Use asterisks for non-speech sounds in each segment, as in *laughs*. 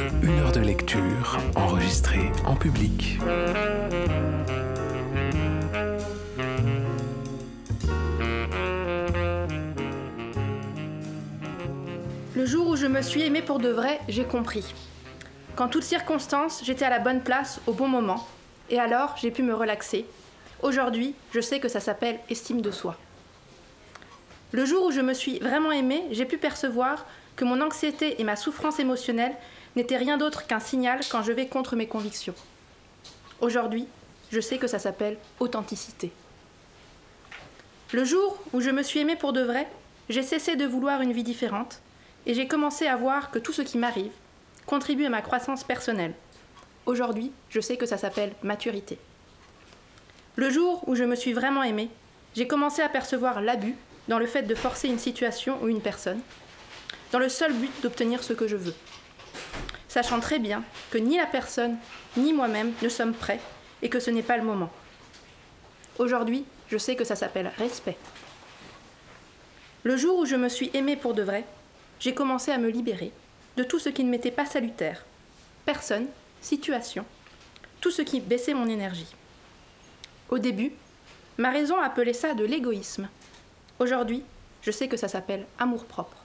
Une heure de lecture enregistrée en public. Le jour où je me suis aimée pour de vrai, j'ai compris. Qu'en toutes circonstances, j'étais à la bonne place au bon moment, et alors j'ai pu me relaxer. Aujourd'hui, je sais que ça s'appelle estime de soi. Le jour où je me suis vraiment aimée, j'ai pu percevoir que mon anxiété et ma souffrance émotionnelle n'étaient rien d'autre qu'un signal quand je vais contre mes convictions. Aujourd'hui, je sais que ça s'appelle authenticité. Le jour où je me suis aimée pour de vrai, j'ai cessé de vouloir une vie différente et j'ai commencé à voir que tout ce qui m'arrive contribue à ma croissance personnelle. Aujourd'hui, je sais que ça s'appelle maturité. Le jour où je me suis vraiment aimée, j'ai commencé à percevoir l'abus dans le fait de forcer une situation ou une personne, dans le seul but d'obtenir ce que je veux. Sachant très bien que ni la personne, ni moi-même ne sommes prêts et que ce n'est pas le moment. Aujourd'hui, je sais que ça s'appelle respect. Le jour où je me suis aimée pour de vrai, j'ai commencé à me libérer de tout ce qui ne m'était pas salutaire. Personne, situation, tout ce qui baissait mon énergie. Au début, ma raison appelait ça de l'égoïsme. Aujourd'hui, je sais que ça s'appelle amour-propre.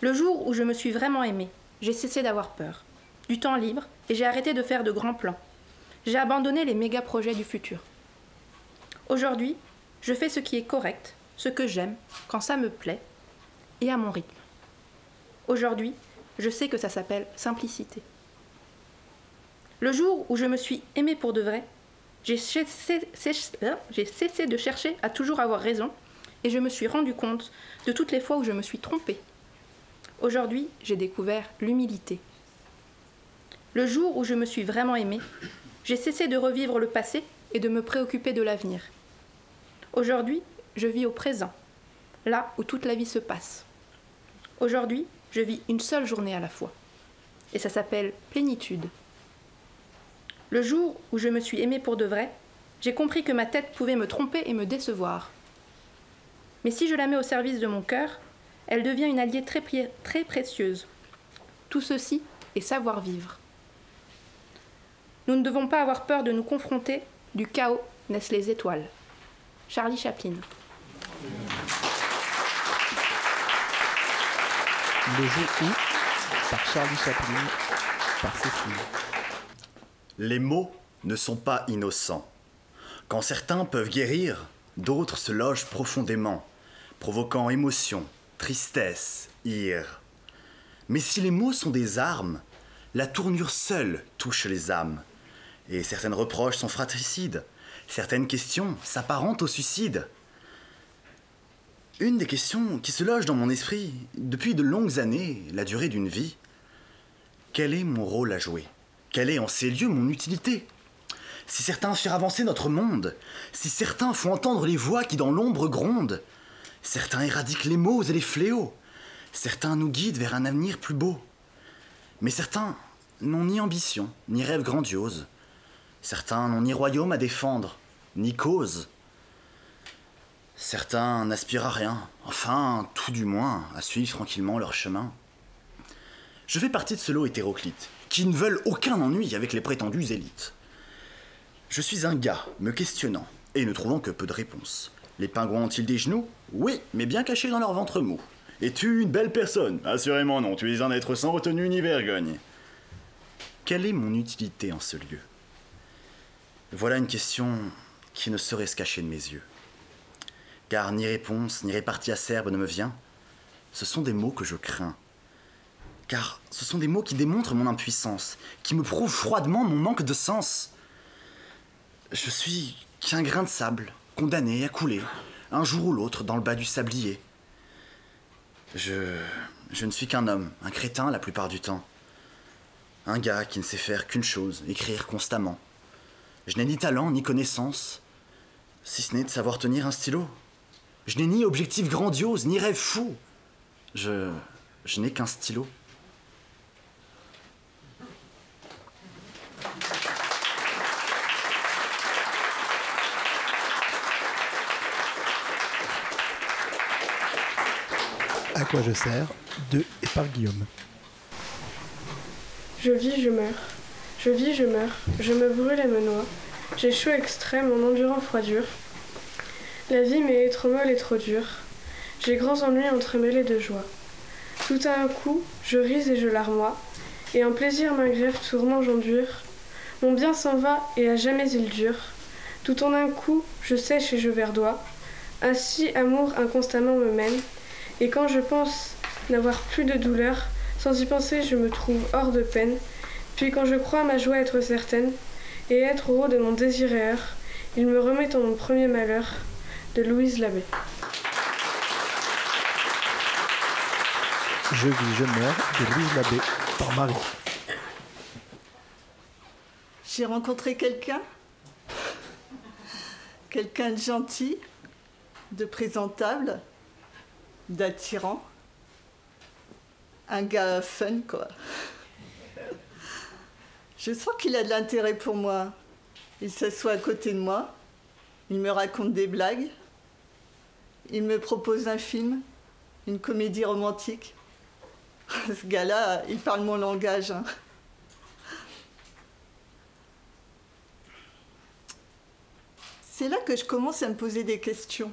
Le jour où je me suis vraiment aimée, j'ai cessé d'avoir peur, du temps libre, et j'ai arrêté de faire de grands plans. J'ai abandonné les méga projets du futur. Aujourd'hui, je fais ce qui est correct, ce que j'aime, quand ça me plaît, et à mon rythme. Aujourd'hui, je sais que ça s'appelle simplicité. Le jour où je me suis aimée pour de vrai, j'ai cessé, cessé, de chercher à toujours avoir raison et je me suis rendu compte de toutes les fois où je me suis trompée. Aujourd'hui, j'ai découvert l'humilité. Le jour où je me suis vraiment aimée, j'ai cessé de revivre le passé et de me préoccuper de l'avenir. Aujourd'hui, je vis au présent, là où toute la vie se passe. Aujourd'hui, je vis une seule journée à la fois. Et ça s'appelle plénitude. Le jour où je me suis aimée pour de vrai, j'ai compris que ma tête pouvait me tromper et me décevoir. Mais si je la mets au service de mon cœur, elle devient une alliée très, très précieuse. Tout ceci est savoir vivre. Nous ne devons pas avoir peur de nous confronter, du chaos naissent les étoiles. Charlie Chaplin. Le jeu où par Charlie Chaplin, par Cécile. Les mots ne sont pas innocents. Quand certains peuvent guérir, d'autres se logent profondément, provoquant émotion, tristesse, ire. Mais si les mots sont des armes, la tournure seule touche les âmes. Et certaines reproches sont fratricides, certaines questions s'apparentent au suicide. Une des questions qui se loge dans mon esprit depuis de longues années, la durée d'une vie, quel est mon rôle à jouer? Quelle est en ces lieux mon utilité? Si certains firent avancer notre monde, si certains font entendre les voix qui dans l'ombre grondent, certains éradiquent les maux et les fléaux, certains nous guident vers un avenir plus beau, mais certains n'ont ni ambition, ni rêve grandiose, certains n'ont ni royaume à défendre, ni cause, Certains n'aspirent à rien, enfin, tout du moins, à suivre tranquillement leur chemin. Je fais partie de ce lot hétéroclite, qui ne veulent aucun ennui avec les prétendues élites. Je suis un gars, me questionnant, et ne trouvant que peu de réponses. Les pingouins ont-ils des genoux? Oui, mais bien cachés dans leur ventre mou. Es-tu une belle personne? Assurément non, tu es un être sans retenue ni vergogne. Quelle est mon utilité en ce lieu? Voilà une question qui ne saurait se cacher de mes yeux car ni réponse, ni répartie acerbe ne me vient. Ce sont des mots que je crains. Car ce sont des mots qui démontrent mon impuissance, qui me prouvent froidement mon manque de sens. Je suis qu'un grain de sable, condamné à couler, un jour ou l'autre, dans le bas du sablier. Je. Je ne suis qu'un homme, un crétin la plupart du temps. Un gars qui ne sait faire qu'une chose, écrire constamment. Je n'ai ni talent ni connaissance, si ce n'est de savoir tenir un stylo. Je n'ai ni objectif grandiose, ni rêve fou. Je. Je n'ai qu'un stylo. Quoi je sers de et par Guillaume. Je vis, je meurs. Je vis, je meurs. Je me brûle et me noie. J'ai chaud extrême en endurant froidure. La vie m'est trop molle et trop dure. J'ai grands ennuis entremêlés de joie. Tout à un coup, je ris et je larmoie, et un plaisir m'agrève, tourment j'endure. Mon bien s'en va et à jamais il dure. Tout en un coup, je sèche et je verdois. Ainsi, amour inconstamment me mène, et quand je pense n'avoir plus de douleur, sans y penser, je me trouve hors de peine. Puis quand je crois ma joie être certaine, et être au haut de mon désir et heure, il me remet en mon premier malheur. De Louise Labbé. Je vis, je meurs de Louise Labbé par Marie. J'ai rencontré quelqu'un, quelqu'un de gentil, de présentable, d'attirant, un gars fun quoi. Je sens qu'il a de l'intérêt pour moi. Il s'assoit à côté de moi, il me raconte des blagues, il me propose un film, une comédie romantique. *laughs* Ce gars-là, il parle mon langage. hein. C'est là que je commence à me poser des questions.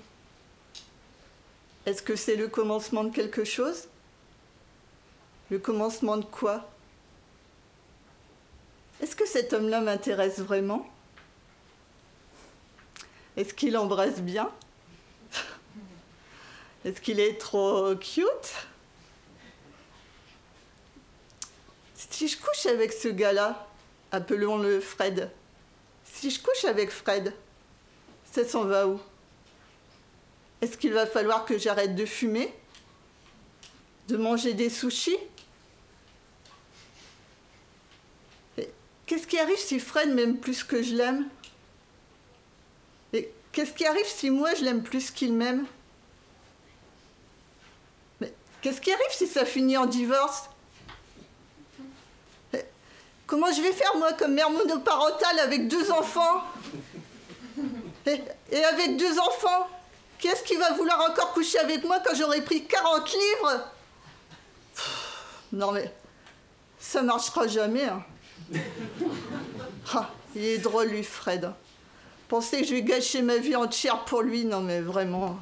Est-ce que c'est le commencement de quelque chose? Le commencement de quoi? Est-ce que cet homme-là m'intéresse vraiment? Est-ce qu'il embrasse bien? *laughs* Est-ce qu'il est trop cute? Si je couche avec ce gars-là, appelons-le Fred, si je couche avec Fred, ça s'en va où? Est-ce qu'il va falloir que j'arrête de fumer? De manger des sushis? Qu'est-ce qui arrive si Fred m'aime plus que je l'aime? Et qu'est-ce qui arrive si moi je l'aime plus qu'il m'aime? Mais qu'est-ce qui arrive si ça finit en divorce? Comment je vais faire moi comme mère monoparentale avec deux enfants? Et avec deux enfants, qui est-ce qui va vouloir encore coucher avec moi quand j'aurai pris 40 livres? Non mais, ça marchera jamais. hein. *laughs* Ah, il est drôle lui, Fred. Pensez que je vais gâcher ma vie entière pour lui, non mais vraiment.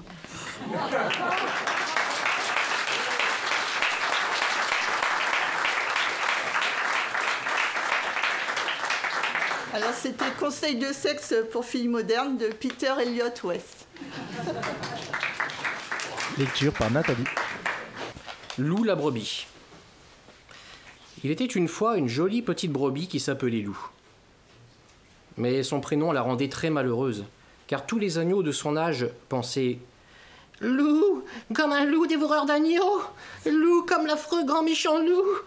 Alors c'était Conseil de sexe pour filles modernes de Peter Elliott West. Lecture par Nathalie. Lou la brebis. Il était une fois une jolie petite brebis qui s'appelait Lou. Mais son prénom la rendait très malheureuse, car tous les agneaux de son âge pensaient Lou, comme un loup dévoreur d'agneaux Lou, comme l'affreux grand méchant loup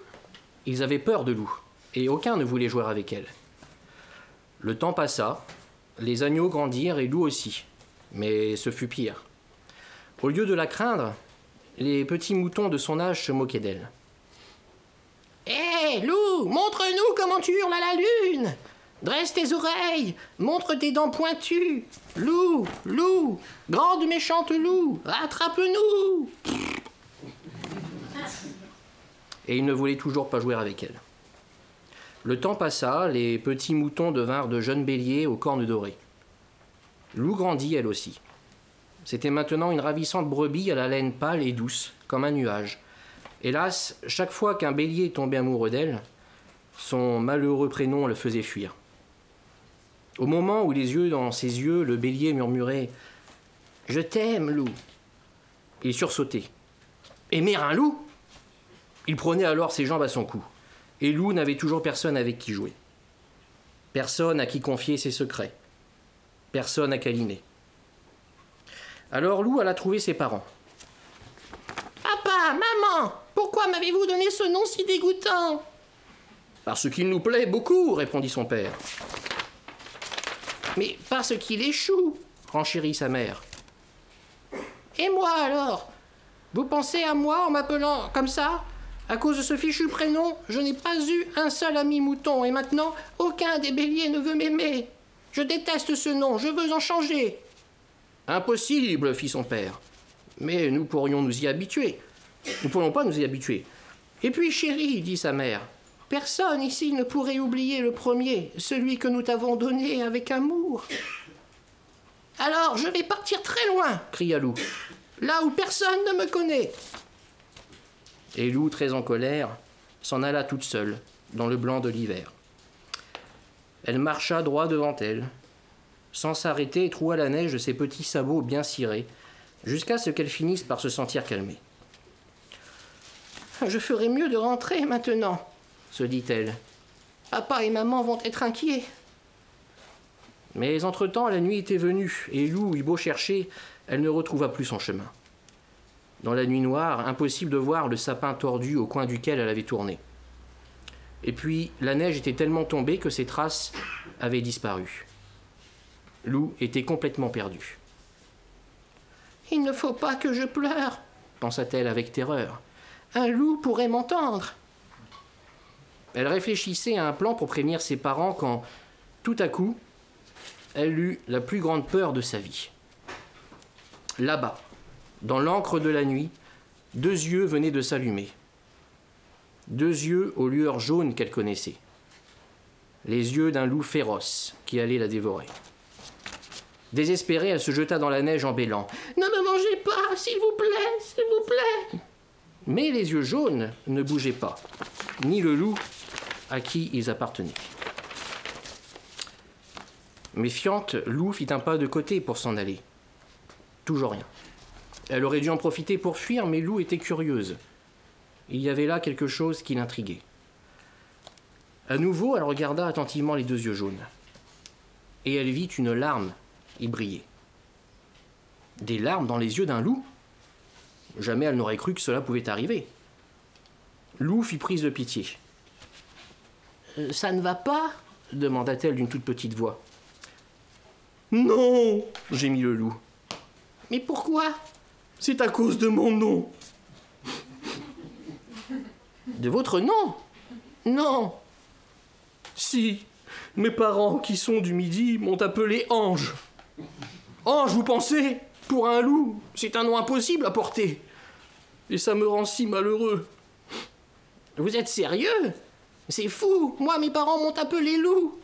Ils avaient peur de Lou, et aucun ne voulait jouer avec elle. Le temps passa, les agneaux grandirent et Lou aussi, mais ce fut pire. Au lieu de la craindre, les petits moutons de son âge se moquaient d'elle. Hé, Lou, montre-nous comment tu hurles à la lune Dresse tes oreilles, montre tes dents pointues. Lou, Lou, grande méchante Lou, attrape-nous Et il ne voulait toujours pas jouer avec elle. Le temps passa, les petits moutons devinrent de jeunes béliers aux cornes dorées. Lou grandit elle aussi. C'était maintenant une ravissante brebis à la laine pâle et douce, comme un nuage. Hélas, chaque fois qu'un bélier tombait amoureux d'elle, son malheureux prénom le faisait fuir. Au moment où les yeux dans ses yeux, le bélier murmurait Je t'aime, loup. Il sursautait. Aimer un loup Il prenait alors ses jambes à son cou. Et Lou n'avait toujours personne avec qui jouer. Personne à qui confier ses secrets. Personne à câliner. Alors Lou alla trouver ses parents. Papa, maman, pourquoi m'avez-vous donné ce nom si dégoûtant? Parce qu'il nous plaît beaucoup, répondit son père. Mais parce qu'il chou, renchérit sa mère. Et moi alors? Vous pensez à moi en m'appelant comme ça? À cause de ce fichu prénom, je n'ai pas eu un seul ami mouton et maintenant aucun des béliers ne veut m'aimer. Je déteste ce nom, je veux en changer. Impossible, fit son père. Mais nous pourrions nous y habituer. Nous ne pourrons pas nous y habituer. Et puis, chérie, dit sa mère, personne ici ne pourrait oublier le premier, celui que nous t'avons donné avec amour. Alors, je vais partir très loin, cria Lou, là où personne ne me connaît. Et Lou, très en colère, s'en alla toute seule, dans le blanc de l'hiver. Elle marcha droit devant elle, sans s'arrêter et troua la neige de ses petits sabots bien cirés, jusqu'à ce qu'elle finisse par se sentir calmée. Je ferais mieux de rentrer maintenant, se dit-elle. Papa et maman vont être inquiets. Mais entre-temps, la nuit était venue, et Lou eut beau chercher, elle ne retrouva plus son chemin. Dans la nuit noire, impossible de voir le sapin tordu au coin duquel elle avait tourné. Et puis, la neige était tellement tombée que ses traces avaient disparu. Lou était complètement perdue. Il ne faut pas que je pleure, pensa-t-elle avec terreur. Un loup pourrait m'entendre. Elle réfléchissait à un plan pour prévenir ses parents quand, tout à coup, elle eut la plus grande peur de sa vie. Là-bas, dans l'encre de la nuit, deux yeux venaient de s'allumer. Deux yeux aux lueurs jaunes qu'elle connaissait. Les yeux d'un loup féroce qui allait la dévorer. Désespérée, elle se jeta dans la neige en bêlant. Ne me mangez pas, s'il vous plaît, s'il vous plaît. Mais les yeux jaunes ne bougeaient pas, ni le loup à qui ils appartenaient. Méfiante, Lou fit un pas de côté pour s'en aller. Toujours rien. Elle aurait dû en profiter pour fuir, mais Lou était curieuse. Il y avait là quelque chose qui l'intriguait. À nouveau, elle regarda attentivement les deux yeux jaunes. Et elle vit une larme y briller. Des larmes dans les yeux d'un loup? Jamais elle n'aurait cru que cela pouvait arriver. Lou fit prise de pitié. Euh, ça ne va pas? demanda-t-elle d'une toute petite voix. Non gémit le loup. Mais pourquoi? C'est à cause de mon nom. De votre nom? Non. Si, mes parents qui sont du Midi m'ont appelé Ange. Ange, vous pensez? Pour un loup, c'est un nom impossible à porter. Et ça me rend si malheureux. Vous êtes sérieux? C'est fou Moi, mes parents m'ont appelé loup.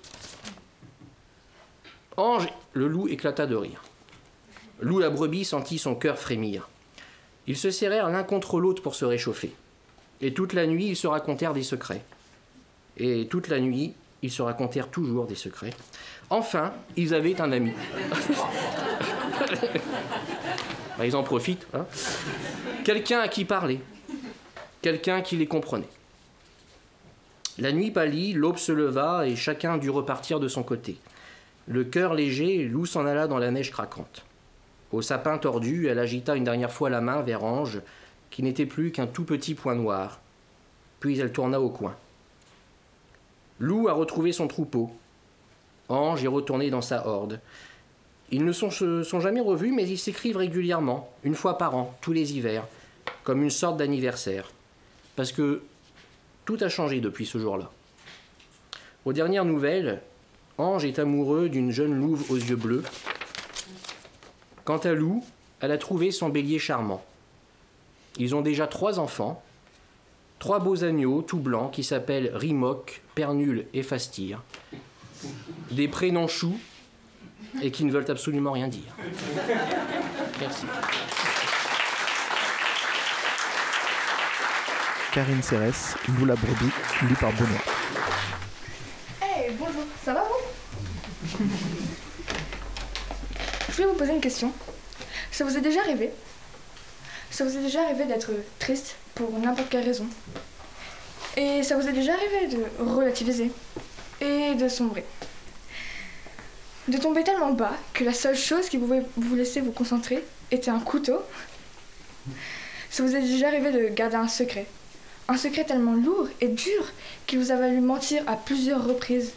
Ange, le loup éclata de rire. Loup la brebis sentit son cœur frémir. Ils se serrèrent l'un contre l'autre pour se réchauffer. Et toute la nuit, ils se racontèrent des secrets. Et toute la nuit, ils se racontèrent toujours des secrets. Enfin, ils avaient un ami. *laughs* Bah, ils en profitent. Hein. Quelqu'un à qui parler. Quelqu'un qui les comprenait. La nuit pâlit, l'aube se leva et chacun dut repartir de son côté. Le cœur léger, Lou s'en alla dans la neige craquante. Au sapin tordu, elle agita une dernière fois la main vers Ange, qui n'était plus qu'un tout petit point noir. Puis elle tourna au coin. Lou a retrouvé son troupeau. Ange est retourné dans sa horde. Ils ne sont, se sont jamais revus, mais ils s'écrivent régulièrement, une fois par an, tous les hivers, comme une sorte d'anniversaire. Parce que tout a changé depuis ce jour-là. Aux dernières nouvelles, Ange est amoureux d'une jeune louve aux yeux bleus. Quant à Lou, elle a trouvé son bélier charmant. Ils ont déjà trois enfants, trois beaux agneaux tout blancs qui s'appellent Rimoc, Pernule et Fastir. Des prénoms choux et qui ne veulent absolument rien dire. Merci. Karine Cérès, Lou la brebis, lu par Benoît. Hey, bonjour, ça va vous? Je voulais vous poser une question. Ça vous est déjà arrivé Ça vous est déjà arrivé d'être triste pour n'importe quelle raison Et ça vous est déjà arrivé de relativiser et de sombrer de tomber tellement bas que la seule chose qui pouvait vous laisser vous concentrer était un couteau. Ça vous est déjà arrivé de garder un secret. Un secret tellement lourd et dur qu'il vous a valu mentir à plusieurs reprises.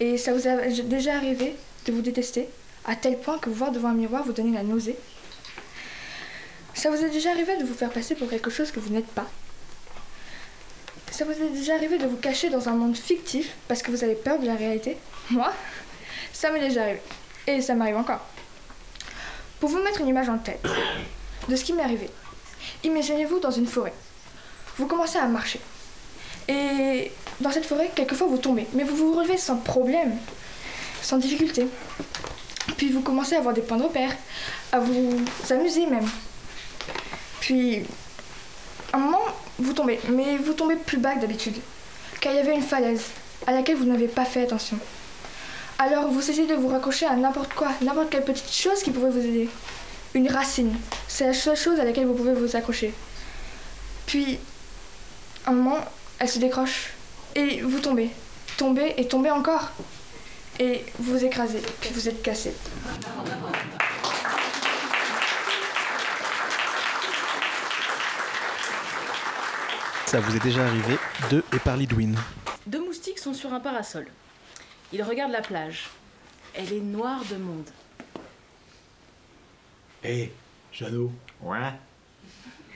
Et ça vous a déjà arrivé de vous détester à tel point que vous voir devant un miroir vous donner la nausée. Ça vous est déjà arrivé de vous faire passer pour quelque chose que vous n'êtes pas. Ça vous est déjà arrivé de vous cacher dans un monde fictif parce que vous avez peur de la réalité Moi, ça m'est déjà arrivé. Et ça m'arrive encore. Pour vous mettre une image en tête, de ce qui m'est arrivé. Imaginez-vous dans une forêt. Vous commencez à marcher. Et dans cette forêt, quelquefois vous tombez, mais vous vous relevez sans problème, sans difficulté. Puis vous commencez à avoir des points de repère, à vous amuser même. Puis, un moment, vous tombez, mais vous tombez plus bas que d'habitude, car il y avait une falaise à laquelle vous n'avez pas fait attention. Alors vous essayez de vous raccrocher à n'importe quoi, n'importe quelle petite chose qui pourrait vous aider. Une racine, c'est la seule chose à laquelle vous pouvez vous accrocher. Puis, un moment, elle se décroche et vous tombez, tombez et tombez encore. Et vous vous écrasez, puis vous êtes cassé. Ça vous est déjà arrivé de et par Lidwin. Deux moustiques sont sur un parasol. Ils regardent la plage. Elle est noire de monde. Hé, Jeannot, Ouais.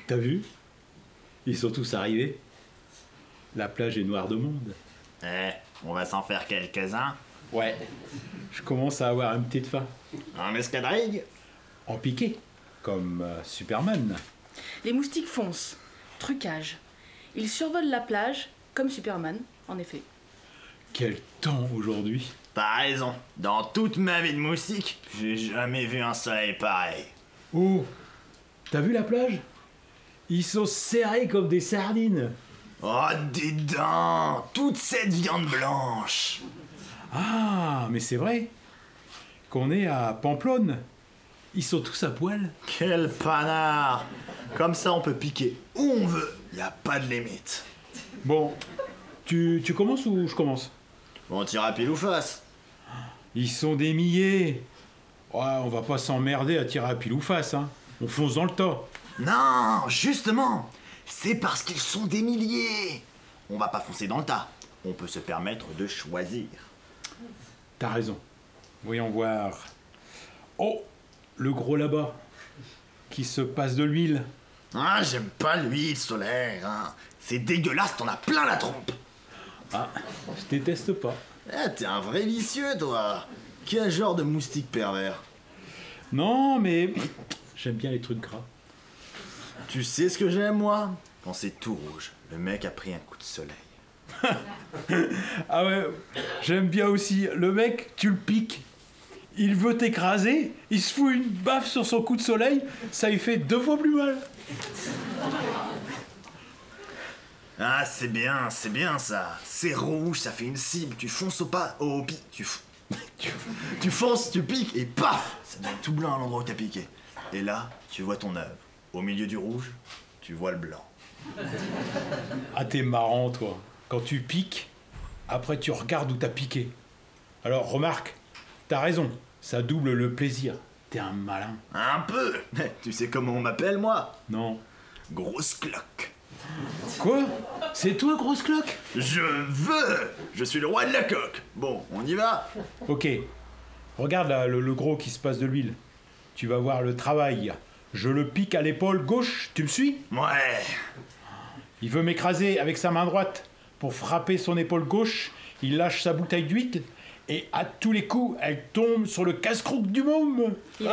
t'as vu? Ils sont tous arrivés. La plage est noire de monde. Eh, on va s'en faire quelques-uns. Ouais. Je commence à avoir une petite faim. Un escadrille En piqué, comme euh, Superman. Les moustiques foncent. Trucage. Ils survolent la plage, comme Superman, en effet. Quel temps aujourd'hui T'as raison. Dans toute ma vie de moustique, j'ai jamais vu un soleil pareil. Oh T'as vu la plage? Ils sont serrés comme des sardines. Oh, des dents Toute cette viande blanche Ah, mais c'est vrai qu'on est à Pamplonne. Ils sont tous à poil. Quel panard Comme ça, on peut piquer où on veut. Y a pas de limite. Bon, tu, tu commences ou je commence? On tire à pile ou face Ils sont des milliers. Ouais, on va pas s'emmerder à tirer à pile ou face, hein. On fonce dans le tas. Non, justement C'est parce qu'ils sont des milliers On va pas foncer dans le tas. On peut se permettre de choisir. T'as raison. Voyons voir. Oh, le gros là-bas, qui se passe de l'huile. Ah, j'aime pas l'huile solaire, hein. C'est dégueulasse, t'en as plein la trompe Ah, je déteste pas. Ah, t'es un vrai vicieux, toi Quel genre de moustique pervers Non, mais j'aime bien les trucs gras. Tu sais ce que j'aime, moi? Quand c'est tout rouge, le mec a pris un coup de soleil. Ah ouais, j'aime bien aussi. Le mec, tu le piques. Il veut t'écraser, il se fout une baffe sur son coup de soleil, ça lui fait deux fois plus mal. Ah, c'est bien, c'est bien ça. C'est rouge, ça fait une cible. Tu fonces au pas, au pi, tu, f- *laughs* tu, tu fonces, tu piques et paf, ça devient tout blanc à l'endroit où t'as piqué. Et là, tu vois ton œuvre. Au milieu du rouge, tu vois le blanc. Ah, t'es marrant, toi. Quand tu piques, après tu regardes où t'as piqué. Alors, remarque, t'as raison, ça double le plaisir. T'es un malin. Un peu. *laughs* Tu sais comment on m'appelle moi? Non. Grosse cloque. Quoi? C'est toi, grosse cloque? Je veux. Je suis le roi de la coque. Bon, on y va? Ok. Regarde là, le, le gros qui se passe de l'huile. Tu vas voir le travail. Je le pique à l'épaule gauche, tu me suis? Ouais. Il veut m'écraser avec sa main droite. Pour frapper son épaule gauche, il lâche sa bouteille d'huile et à tous les coups, elle tombe sur le casse-croûte du môme. *laughs*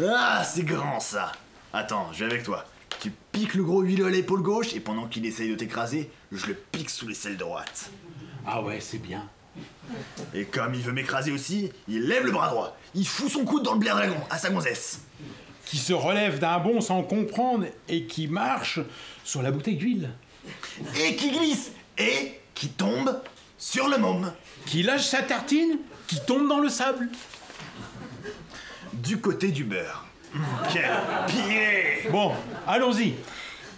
Ah, c'est grand ça. Attends, je vais avec toi. Tu piques le gros huileux à l'épaule gauche et pendant qu'il essaye de t'écraser, je le pique sous l'aisselle droite. Ah ouais, c'est bien. Et comme il veut m'écraser aussi, il lève le bras droit. Il fout son coude dans le blaire dragon à sa gonzesse. Qui se relève d'un bond sans comprendre et qui marche sur la bouteille d'huile. Et qui glisse. Et qui tombe sur le môme. Qui lâche sa tartine, qui tombe dans le sable. Du côté du beurre. Quel pied Bon, allons-y.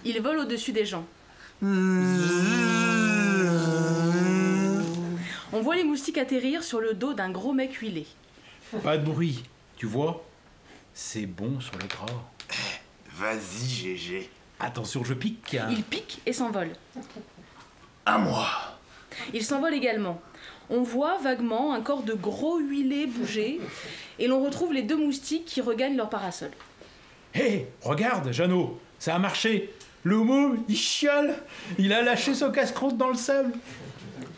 Ils volent au-dessus des gens. On voit les moustiques atterrir sur le dos d'un gros mec huilé. Pas de bruit, tu vois C'est bon sur le gras. Vas-y, GG. Attention, je pique. Ils piquent et s'envolent. À moi. Ils s'envolent également. On voit vaguement un corps de gros huilé bouger et l'on retrouve les deux moustiques qui regagnent leur parasol. Hé, regarde, Jeannot, ça a marché. Le môme, il chiale. Il a lâché son casse-croûte dans le sable.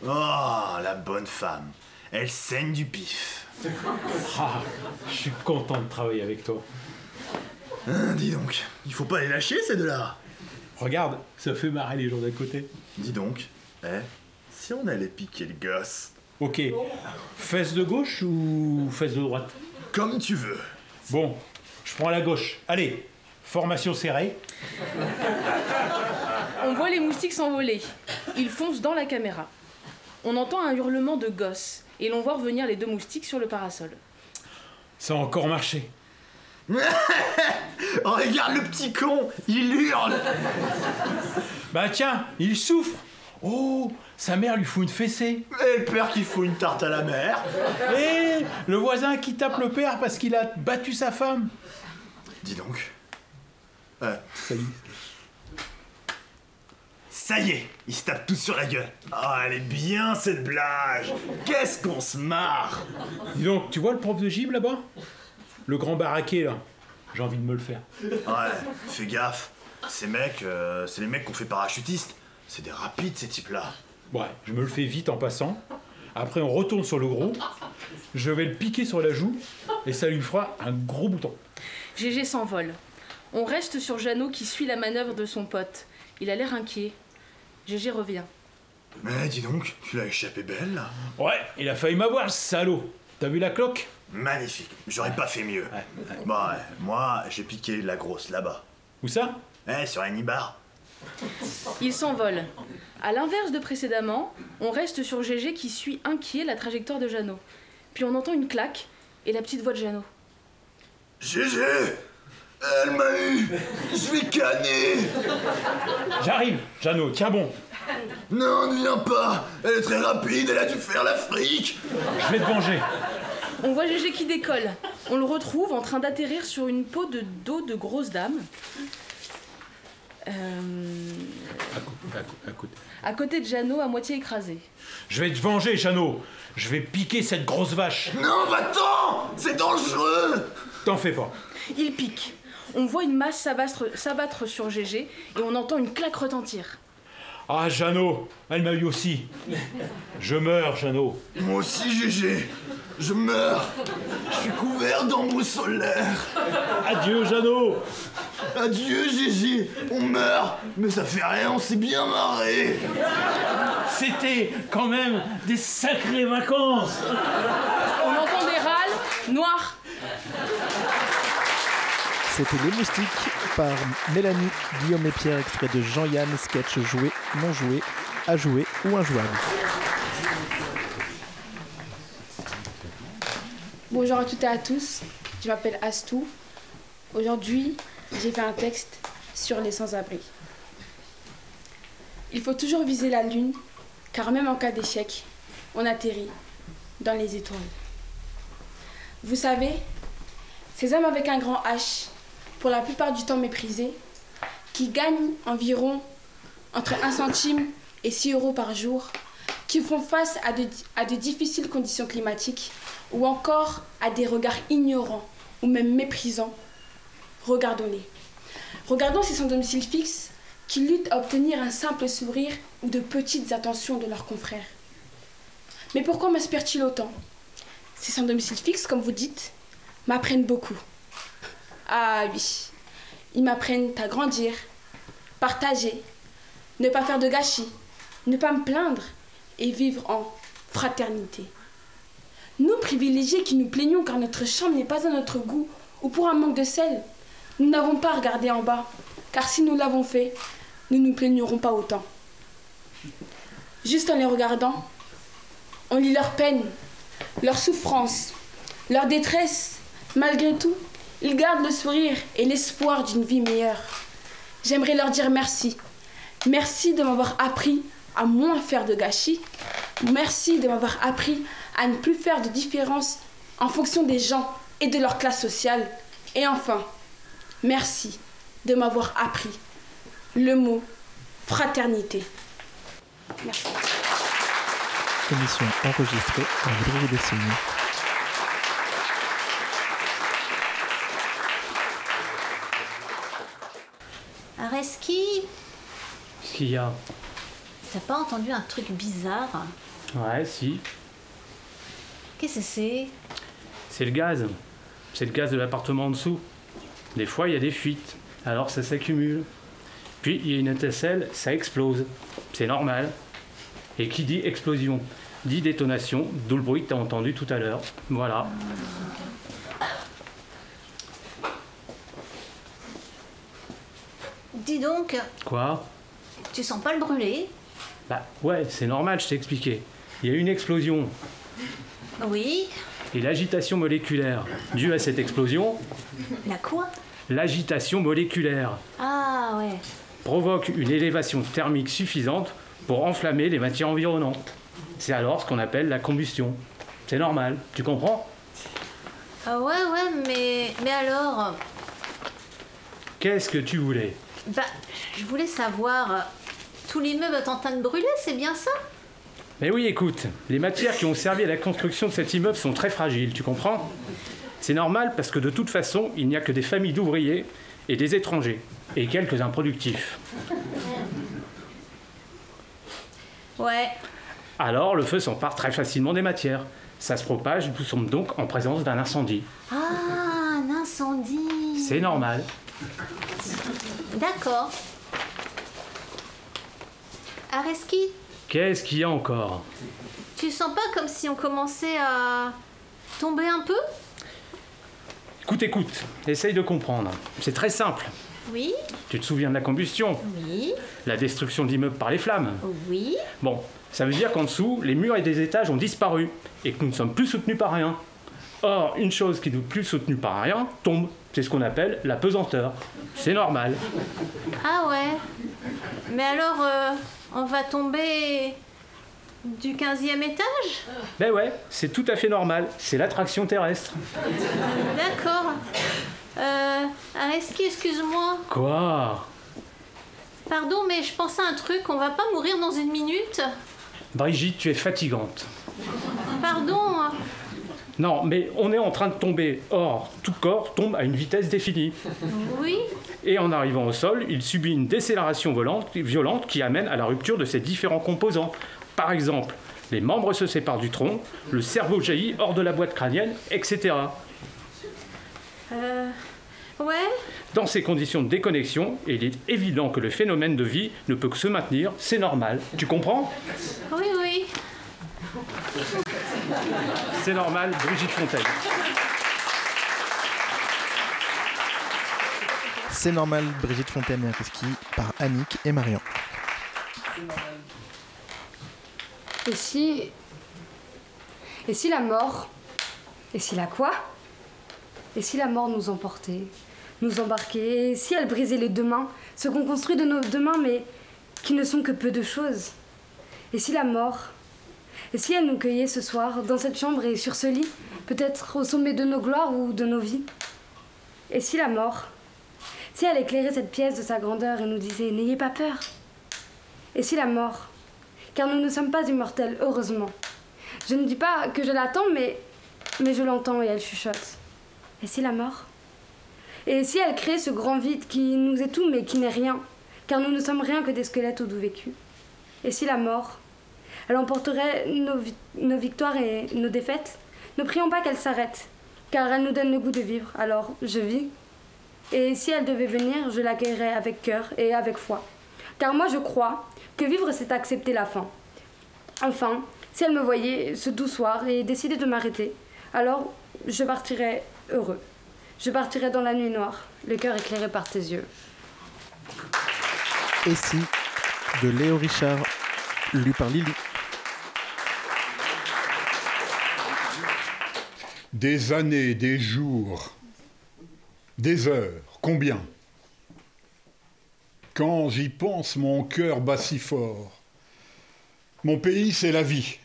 Oh, la bonne femme. Elle saigne du pif. Ah, je suis content de travailler avec toi. Hein, dis donc, il faut pas les lâcher ces deux-là. Regarde, ça fait marrer les gens d'à côté. Dis donc, eh, si on allait piquer le gosse Ok, fesse de gauche ou fesse de droite? Comme tu veux. Bon, je prends la gauche. Allez, formation serrée. On voit les moustiques s'envoler. Ils foncent dans la caméra. On entend un hurlement de gosse et l'on voit revenir les deux moustiques sur le parasol. Ça a encore marché. *laughs* Oh, regarde le petit con, il hurle. *laughs* Bah tiens, il souffre. Oh, sa mère lui fout une fessée. Et le père qui fout une tarte à la mer. Et le voisin qui tape le père parce qu'il a battu sa femme. Dis donc. Euh, Salut. Ça y est, ils se tapent tous sur la gueule. Oh, elle est bien cette blague. Qu'est-ce qu'on se marre. Dis donc, tu vois le prof de gym là-bas? Le grand baraquet là. J'ai envie de me le faire. Ouais, fais gaffe. Ces mecs, euh, c'est les mecs qu'on fait parachutistes. C'est des rapides ces types-là. Ouais, je me le fais vite en passant. Après, on retourne sur le gros. Je vais le piquer sur la joue et ça lui fera un gros bouton. GG s'envole. On reste sur Jeannot qui suit la manœuvre de son pote. Il a l'air inquiet. GG revient. Mais dis donc, tu l'as échappé belle là. Ouais, il a failli m'avoir, le salaud. T'as vu la cloque? Magnifique, j'aurais pas fait mieux. Bon, ouais, moi j'ai piqué la grosse là-bas. Où ça? Eh, sur Anibar. Il s'envole. À l'inverse de précédemment, on reste sur GG qui suit inquiet la trajectoire de Jeannot. Puis on entend une claque et la petite voix de Jeannot. GG Elle m'a eu Je vais canner J'arrive, Jeannot, tiens bon. Non, ne viens pas Elle est très rapide, elle a dû faire l'Afrique Je vais te venger. On voit GG qui décolle. On le retrouve en train d'atterrir sur une peau de dos de grosse dame. Euh, à côté de Jeannot à moitié écrasé. Je vais te venger, Jeannot. Je vais piquer cette grosse vache. Non, va-t'en C'est dangereux T'en fais pas. Il pique. On voit une masse s'abattre s'abattre sur GG et on entend une claque retentir. Ah, Jeannot, elle m'a eu aussi. Je meurs, Jeannot. Moi aussi, GG Je meurs Je suis couvert d'embouts solaires Adieu, Jeannot. Adieu, GG On meurt Mais ça fait rien, on s'est bien marré C'était quand même des sacrées vacances. On entend des râles noirs. C'était Les Moustiques par Mélanie, Guillaume et Pierre, extrait de Jean-Yann, sketch joué, non joué, à jouer ou injouable. Bonjour à toutes et à tous, je m'appelle Astou. Aujourd'hui, j'ai fait un texte sur les sans-abri. Il faut toujours viser la lune, car même en cas d'échec, on atterrit dans les étoiles. Vous savez, ces hommes avec un grand H, pour la plupart du temps méprisés, qui gagnent environ entre 1 centime et 6 euros par jour, qui font face à de, difficiles conditions climatiques ou encore à des regards ignorants ou même méprisants, regardons-les. Regardons ces sans domicile fixe qui luttent à obtenir un simple sourire ou de petites attentions de leurs confrères. Mais pourquoi m'inspirent-ils autant? Ces sans domicile fixe, comme vous dites, m'apprennent beaucoup. Ah oui, ils m'apprennent à grandir, partager, ne pas faire de gâchis, ne pas me plaindre et vivre en fraternité. Nous, privilégiés qui nous plaignons car notre chambre n'est pas à notre goût ou pour un manque de sel, nous n'avons pas regardé en bas, car si nous l'avons fait, nous ne nous plaignerons pas autant. Juste en les regardant, on lit leur peine, leur souffrance, leur détresse. Malgré tout, ils gardent le sourire et l'espoir d'une vie meilleure. J'aimerais leur dire merci. Merci de m'avoir appris à moins faire de gâchis. Merci de m'avoir appris à ne plus faire de différence en fonction des gens et de leur classe sociale. Et enfin, merci de m'avoir appris le mot fraternité. Merci. Enregistrée en Areski, Qu'est-ce qu'il y a t'as pas entendu un truc bizarre Ouais, si. Qu'est-ce que c'est? C'est le gaz. C'est le gaz de l'appartement en dessous. Des fois, il y a des fuites. Alors ça s'accumule. Puis il y a une étincelle, ça explose. C'est normal. Et qui dit explosion dit détonation, d'où le bruit que tu as entendu tout à l'heure. Voilà. Dis donc, Quoi? Tu sens pas le brûler? Bah ouais, c'est normal, je t'ai expliqué. Il y a eu une explosion. Oui. Et l'agitation moléculaire due à cette explosion, La quoi? L'agitation moléculaire Ah ouais. provoque une élévation thermique suffisante pour enflammer les matières environnantes. C'est alors ce qu'on appelle la combustion. C'est normal, tu comprends? Ah ouais, ouais, mais, mais alors? Qu'est-ce que tu voulais? Bah, je voulais savoir. euh, Tout l'immeuble est en train de brûler, c'est bien ça? Mais oui, écoute, les matières qui ont servi à la construction de cet immeuble sont très fragiles, tu comprends? C'est normal parce que de toute façon, il n'y a que des familles d'ouvriers et des étrangers, et quelques improductifs. Ouais. Alors le feu s'empare très facilement des matières. Ça se propage, nous sommes donc en présence d'un incendie. Ah, un incendie. C'est normal. D'accord. Areski, Qu'est-ce qu'il y a encore? tu sens pas comme si on commençait à tomber un peu? Écoute, écoute, essaye de comprendre. C'est très simple. Oui, Tu te souviens de la combustion? Oui, La destruction d'immeubles par les flammes? Oui. Bon, ça veut dire qu'en dessous, les murs et des étages ont disparu et que nous ne sommes plus soutenus par rien. Or, une chose qui n'est plus soutenue par rien tombe. C'est ce qu'on appelle la pesanteur. C'est normal. Ah ouais. Mais alors, euh, on va tomber du 15e étage? Ben ouais, c'est tout à fait normal. C'est l'attraction terrestre. D'accord. Euh, Areski, excuse-moi. Quoi? Pardon, mais je pense à un truc. On va pas mourir dans une minute? Brigitte, tu es fatigante. Non, mais on est en train de tomber. Or, tout corps tombe à une vitesse définie. Oui. Et en arrivant au sol, il subit une décélération volante- violente qui amène à la rupture de ses différents composants. Par exemple, les membres se séparent du tronc, le cerveau jaillit hors de la boîte crânienne, etc. Euh, ouais. Dans ces conditions de déconnexion, il est évident que le phénomène de vie ne peut que se maintenir, c'est normal. Tu comprends? Oui, oui. C'est normal, Brigitte Fontaine. C'est normal, Brigitte Fontaine et Ariski par Annick et Marion. Et si. Et si la mort. Et si la quoi Et si la mort nous emportait, nous embarquait, et si elle brisait les deux mains, ce qu'on construit de nos deux mains, mais qui ne sont que peu de choses Et si la mort Et si elle nous cueillait ce soir, dans cette chambre et sur ce lit, peut-être au sommet de nos gloires ou de nos vies? Et si la mort Si elle éclairait cette pièce de sa grandeur et nous disait N'ayez pas peur? Et si la mort car nous ne sommes pas immortels, heureusement? Je ne dis pas que je l'attends, mais, mais je l'entends et elle chuchote. Et si la mort? Et si elle crée ce grand vide qui nous est tout, mais qui n'est rien, car nous ne sommes rien que des squelettes au doux vécu? Et si la mort Elle emporterait nos, vi- nos victoires et nos défaites Ne prions pas qu'elle s'arrête, car elle nous donne le goût de vivre, alors je vis. Et si elle devait venir, je l'accueillerais avec cœur et avec foi. Car moi je crois que vivre c'est accepter la fin. Enfin, si elle me voyait ce doux soir et décidait de m'arrêter, alors je partirais heureux. Je partirais dans la nuit noire, le cœur éclairé par tes yeux. Et si de Léo Richard, lu par Lily. Des années, des jours, des heures, combien? Quand j'y pense, mon cœur bat si fort. Mon pays, c'est la vie.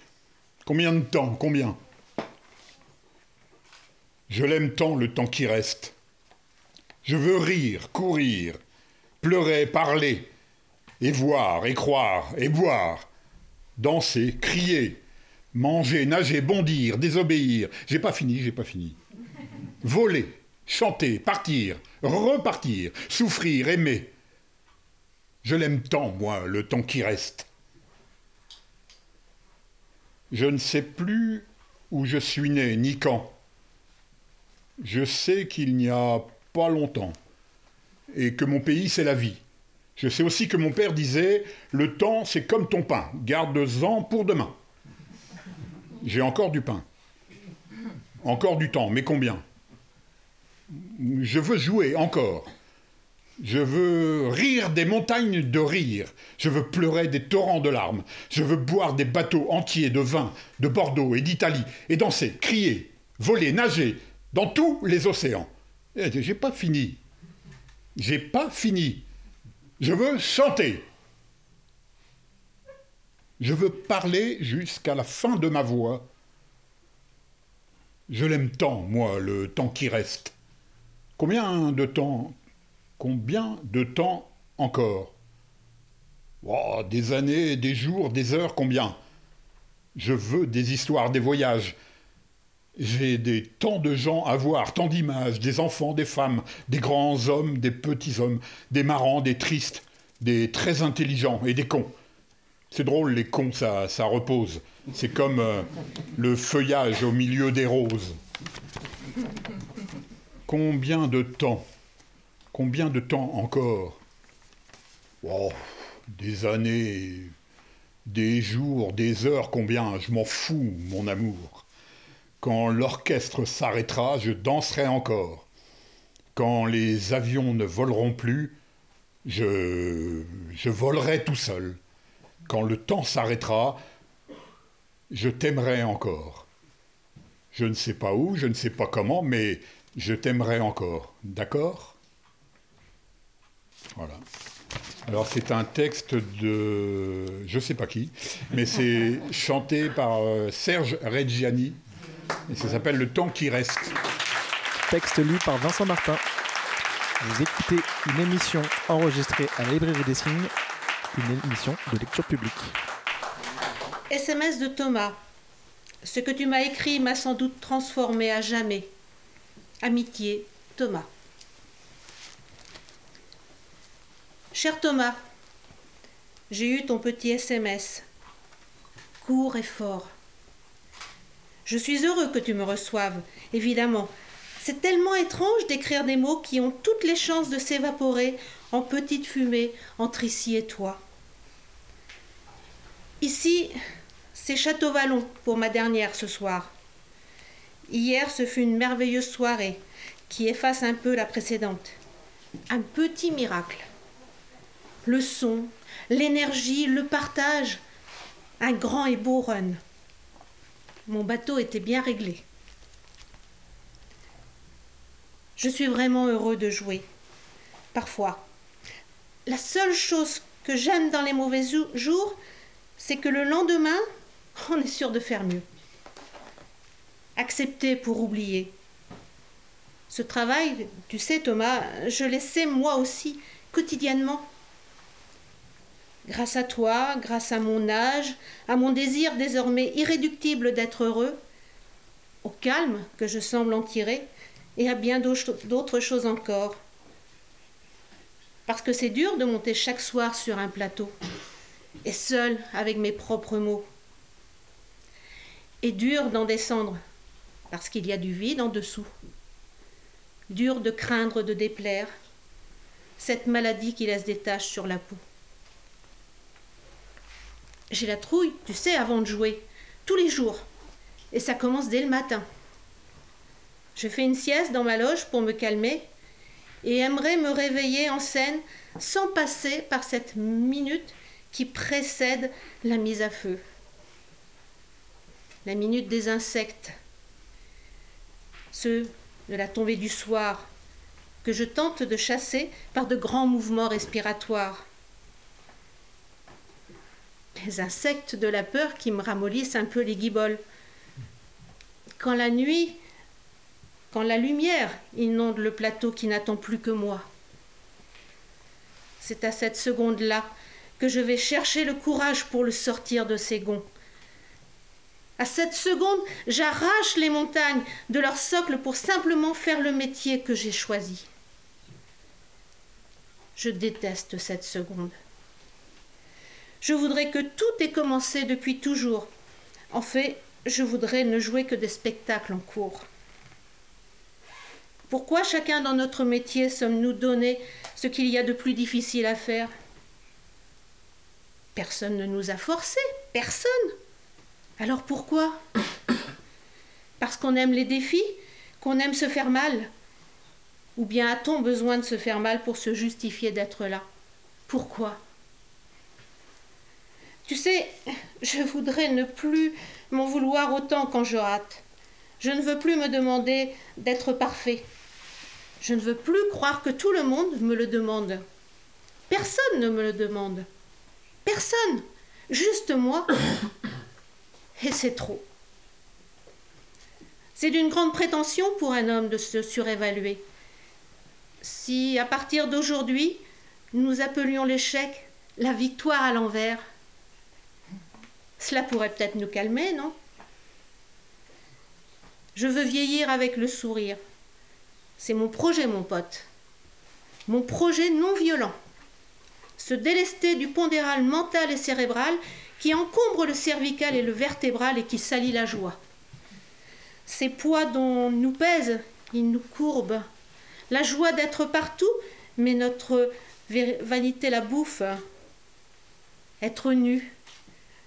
Combien de temps Combien? Je l'aime tant le temps qui reste. Je veux rire, courir, pleurer, parler, et voir, et croire, et boire, danser, crier, manger, nager, bondir, désobéir. J'ai pas fini, j'ai pas fini. Voler, chanter, partir, repartir, souffrir, aimer. Je l'aime tant, moi, le temps qui reste. Je ne sais plus où je suis né, ni quand. Je sais qu'il n'y a pas longtemps, et que mon pays, c'est la vie. Je sais aussi que mon père disait Le temps, c'est comme ton pain, garde-en pour demain. J'ai encore du pain. Encore du temps, mais combien? Je veux jouer encore. Je veux rire des montagnes de rire. Je veux pleurer des torrents de larmes. Je veux boire des bateaux entiers de vin, de Bordeaux et d'Italie, et danser, crier, voler, nager dans tous les océans. Eh, j'ai pas fini. J'ai pas fini. Je veux chanter. Je veux parler jusqu'à la fin de ma voix. Je l'aime tant, moi, le temps qui reste. Combien de temps Combien de temps encore? Oh, Des années, des jours, des heures, combien? Je veux des histoires, des voyages. J'ai des tant de gens à voir, tant d'images, des enfants, des femmes, des grands hommes, des petits hommes, des marrants, des tristes, des très intelligents et des cons. C'est drôle, les cons, ça, repose. C'est comme euh, le feuillage au milieu des roses. Combien de temps Combien de temps encore oh, Des années, des jours, des heures, combien Je m'en fous, mon amour. Quand l'orchestre s'arrêtera, je danserai encore. Quand les avions ne voleront plus, je, je volerai tout seul. Quand le temps s'arrêtera, je t'aimerai encore. Je ne sais pas où, je ne sais pas comment, mais je t'aimerai encore. D'accord? Voilà. Alors c'est un texte de je sais pas qui, mais c'est *laughs* chanté par euh, Serge Reggiani et ça s'appelle Le temps qui reste. Texte lu par Vincent Martin. Vous écoutez une émission enregistrée à la Librairie des Signes, une émission de lecture publique. SMS de Thomas. Ce que tu m'as écrit m'a sans doute transformé à jamais. Amitié, Thomas. Cher Thomas, j'ai eu ton petit SMS, court et fort. Je suis heureux que tu me reçoives, évidemment. C'est tellement étrange d'écrire des mots qui ont toutes les chances de s'évaporer en petite fumée entre ici et toi. Ici, c'est Château-Vallon pour ma dernière ce soir. Hier, ce fut une merveilleuse soirée qui efface un peu la précédente. Un petit miracle le son, l'énergie, le partage. Un grand et beau run. Mon bateau était bien réglé. Je suis vraiment heureux de jouer. Parfois. La seule chose que j'aime dans les mauvais jours, c'est que le lendemain, on est sûr de faire mieux. Accepter pour oublier. Ce travail, tu sais Thomas, je l'essaie moi aussi, quotidiennement. Grâce à toi, grâce à mon âge, à mon désir désormais irréductible d'être heureux, au calme que je semble en tirer, et à bien d'autres choses encore. Parce que c'est dur de monter chaque soir sur un plateau, et seul avec mes propres mots. Et dur d'en descendre, parce qu'il y a du vide en dessous. Dur de craindre de déplaire, cette maladie qui laisse des taches sur la peau. J'ai la trouille, tu sais, avant de jouer, tous les jours. Et ça commence dès le matin. Je fais une sieste dans ma loge pour me calmer et aimerais me réveiller en scène sans passer par cette minute qui précède la mise à feu. La minute des insectes, ceux de la tombée du soir, que je tente de chasser par de grands mouvements respiratoires les insectes de la peur qui me ramollissent un peu les guiboles. Quand la nuit, quand la lumière inonde le plateau qui n'attend plus que moi. C'est à cette seconde-là que je vais chercher le courage pour le sortir de ses gonds. À cette seconde, j'arrache les montagnes de leur socle pour simplement faire le métier que j'ai choisi. Je déteste cette seconde. Je voudrais que tout ait commencé depuis toujours. En fait, je voudrais ne jouer que des spectacles en cours. Pourquoi chacun dans notre métier sommes-nous donnés ce qu'il y a de plus difficile à faire? Personne ne nous a forcés, personne. Alors pourquoi? Parce qu'on aime les défis, qu'on aime se faire mal Ou bien a-t-on besoin de se faire mal pour se justifier d'être là? Pourquoi? Tu sais, je voudrais ne plus m'en vouloir autant quand je rate. Je ne veux plus me demander d'être parfait. Je ne veux plus croire que tout le monde me le demande. Personne ne me le demande. Personne. Juste moi. *coughs* Et c'est trop. C'est d'une grande prétention pour un homme de se surévaluer. Si, à partir d'aujourd'hui, nous appelions l'échec la victoire à l'envers, cela pourrait peut-être nous calmer, non? Je veux vieillir avec le sourire. C'est mon projet, mon pote. Mon projet non violent. Se délester du pondéral mental et cérébral qui encombre le cervical et le vertébral et qui salit la joie. Ces poids dont nous pèsent, ils nous courbent. La joie d'être partout, mais notre vanité la bouffe. Être nu,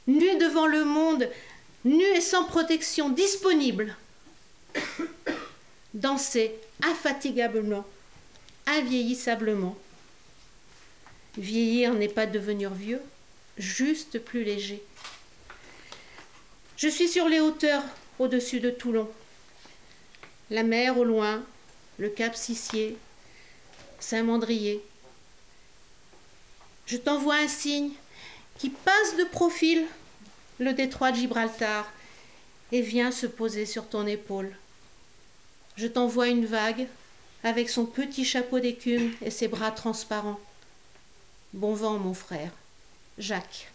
nu devant le monde, nu et sans protection, disponible. Danser infatigablement, invieillissablement. Vieillir n'est pas devenir vieux, juste plus léger. Je suis sur les hauteurs au-dessus de Toulon. La mer au loin, le cap Sissier, Saint-Mandrier. Je t'envoie un signe qui passe de profil le détroit de Gibraltar et vient se poser sur ton épaule. Je t'envoie une vague avec son petit chapeau d'écume et ses bras transparents. Bon vent, mon frère. Jacques.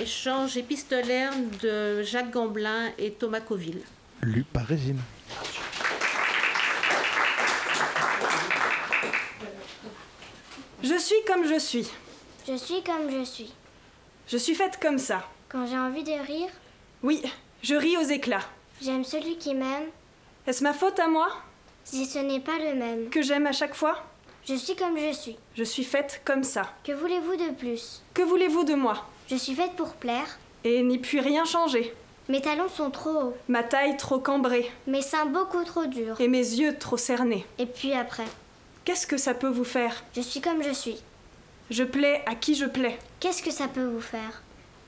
Échange épistolaire de Jacques Gamblin et Thomas Coville. Lu par Régine. Je suis comme je suis. Je suis comme je suis. Je suis faite comme ça. Quand j'ai envie de rire, Oui, je ris aux éclats. j'aime celui qui m'aime. Est-ce ma faute à moi? Si ce n'est pas le même, que j'aime à chaque fois? Je suis comme je suis. Je suis faite comme ça. Que voulez-vous de plus? Que voulez-vous de moi? Je suis faite pour plaire. Et n'y puis rien changer. Mes talons sont trop hauts, Ma taille trop cambrée mes seins beaucoup trop durs. et mes yeux trop cernés. Et puis après, Qu'est-ce que ça peut vous faire? Je suis comme je suis. Je plais à qui je plais. Qu'est-ce que ça peut vous faire?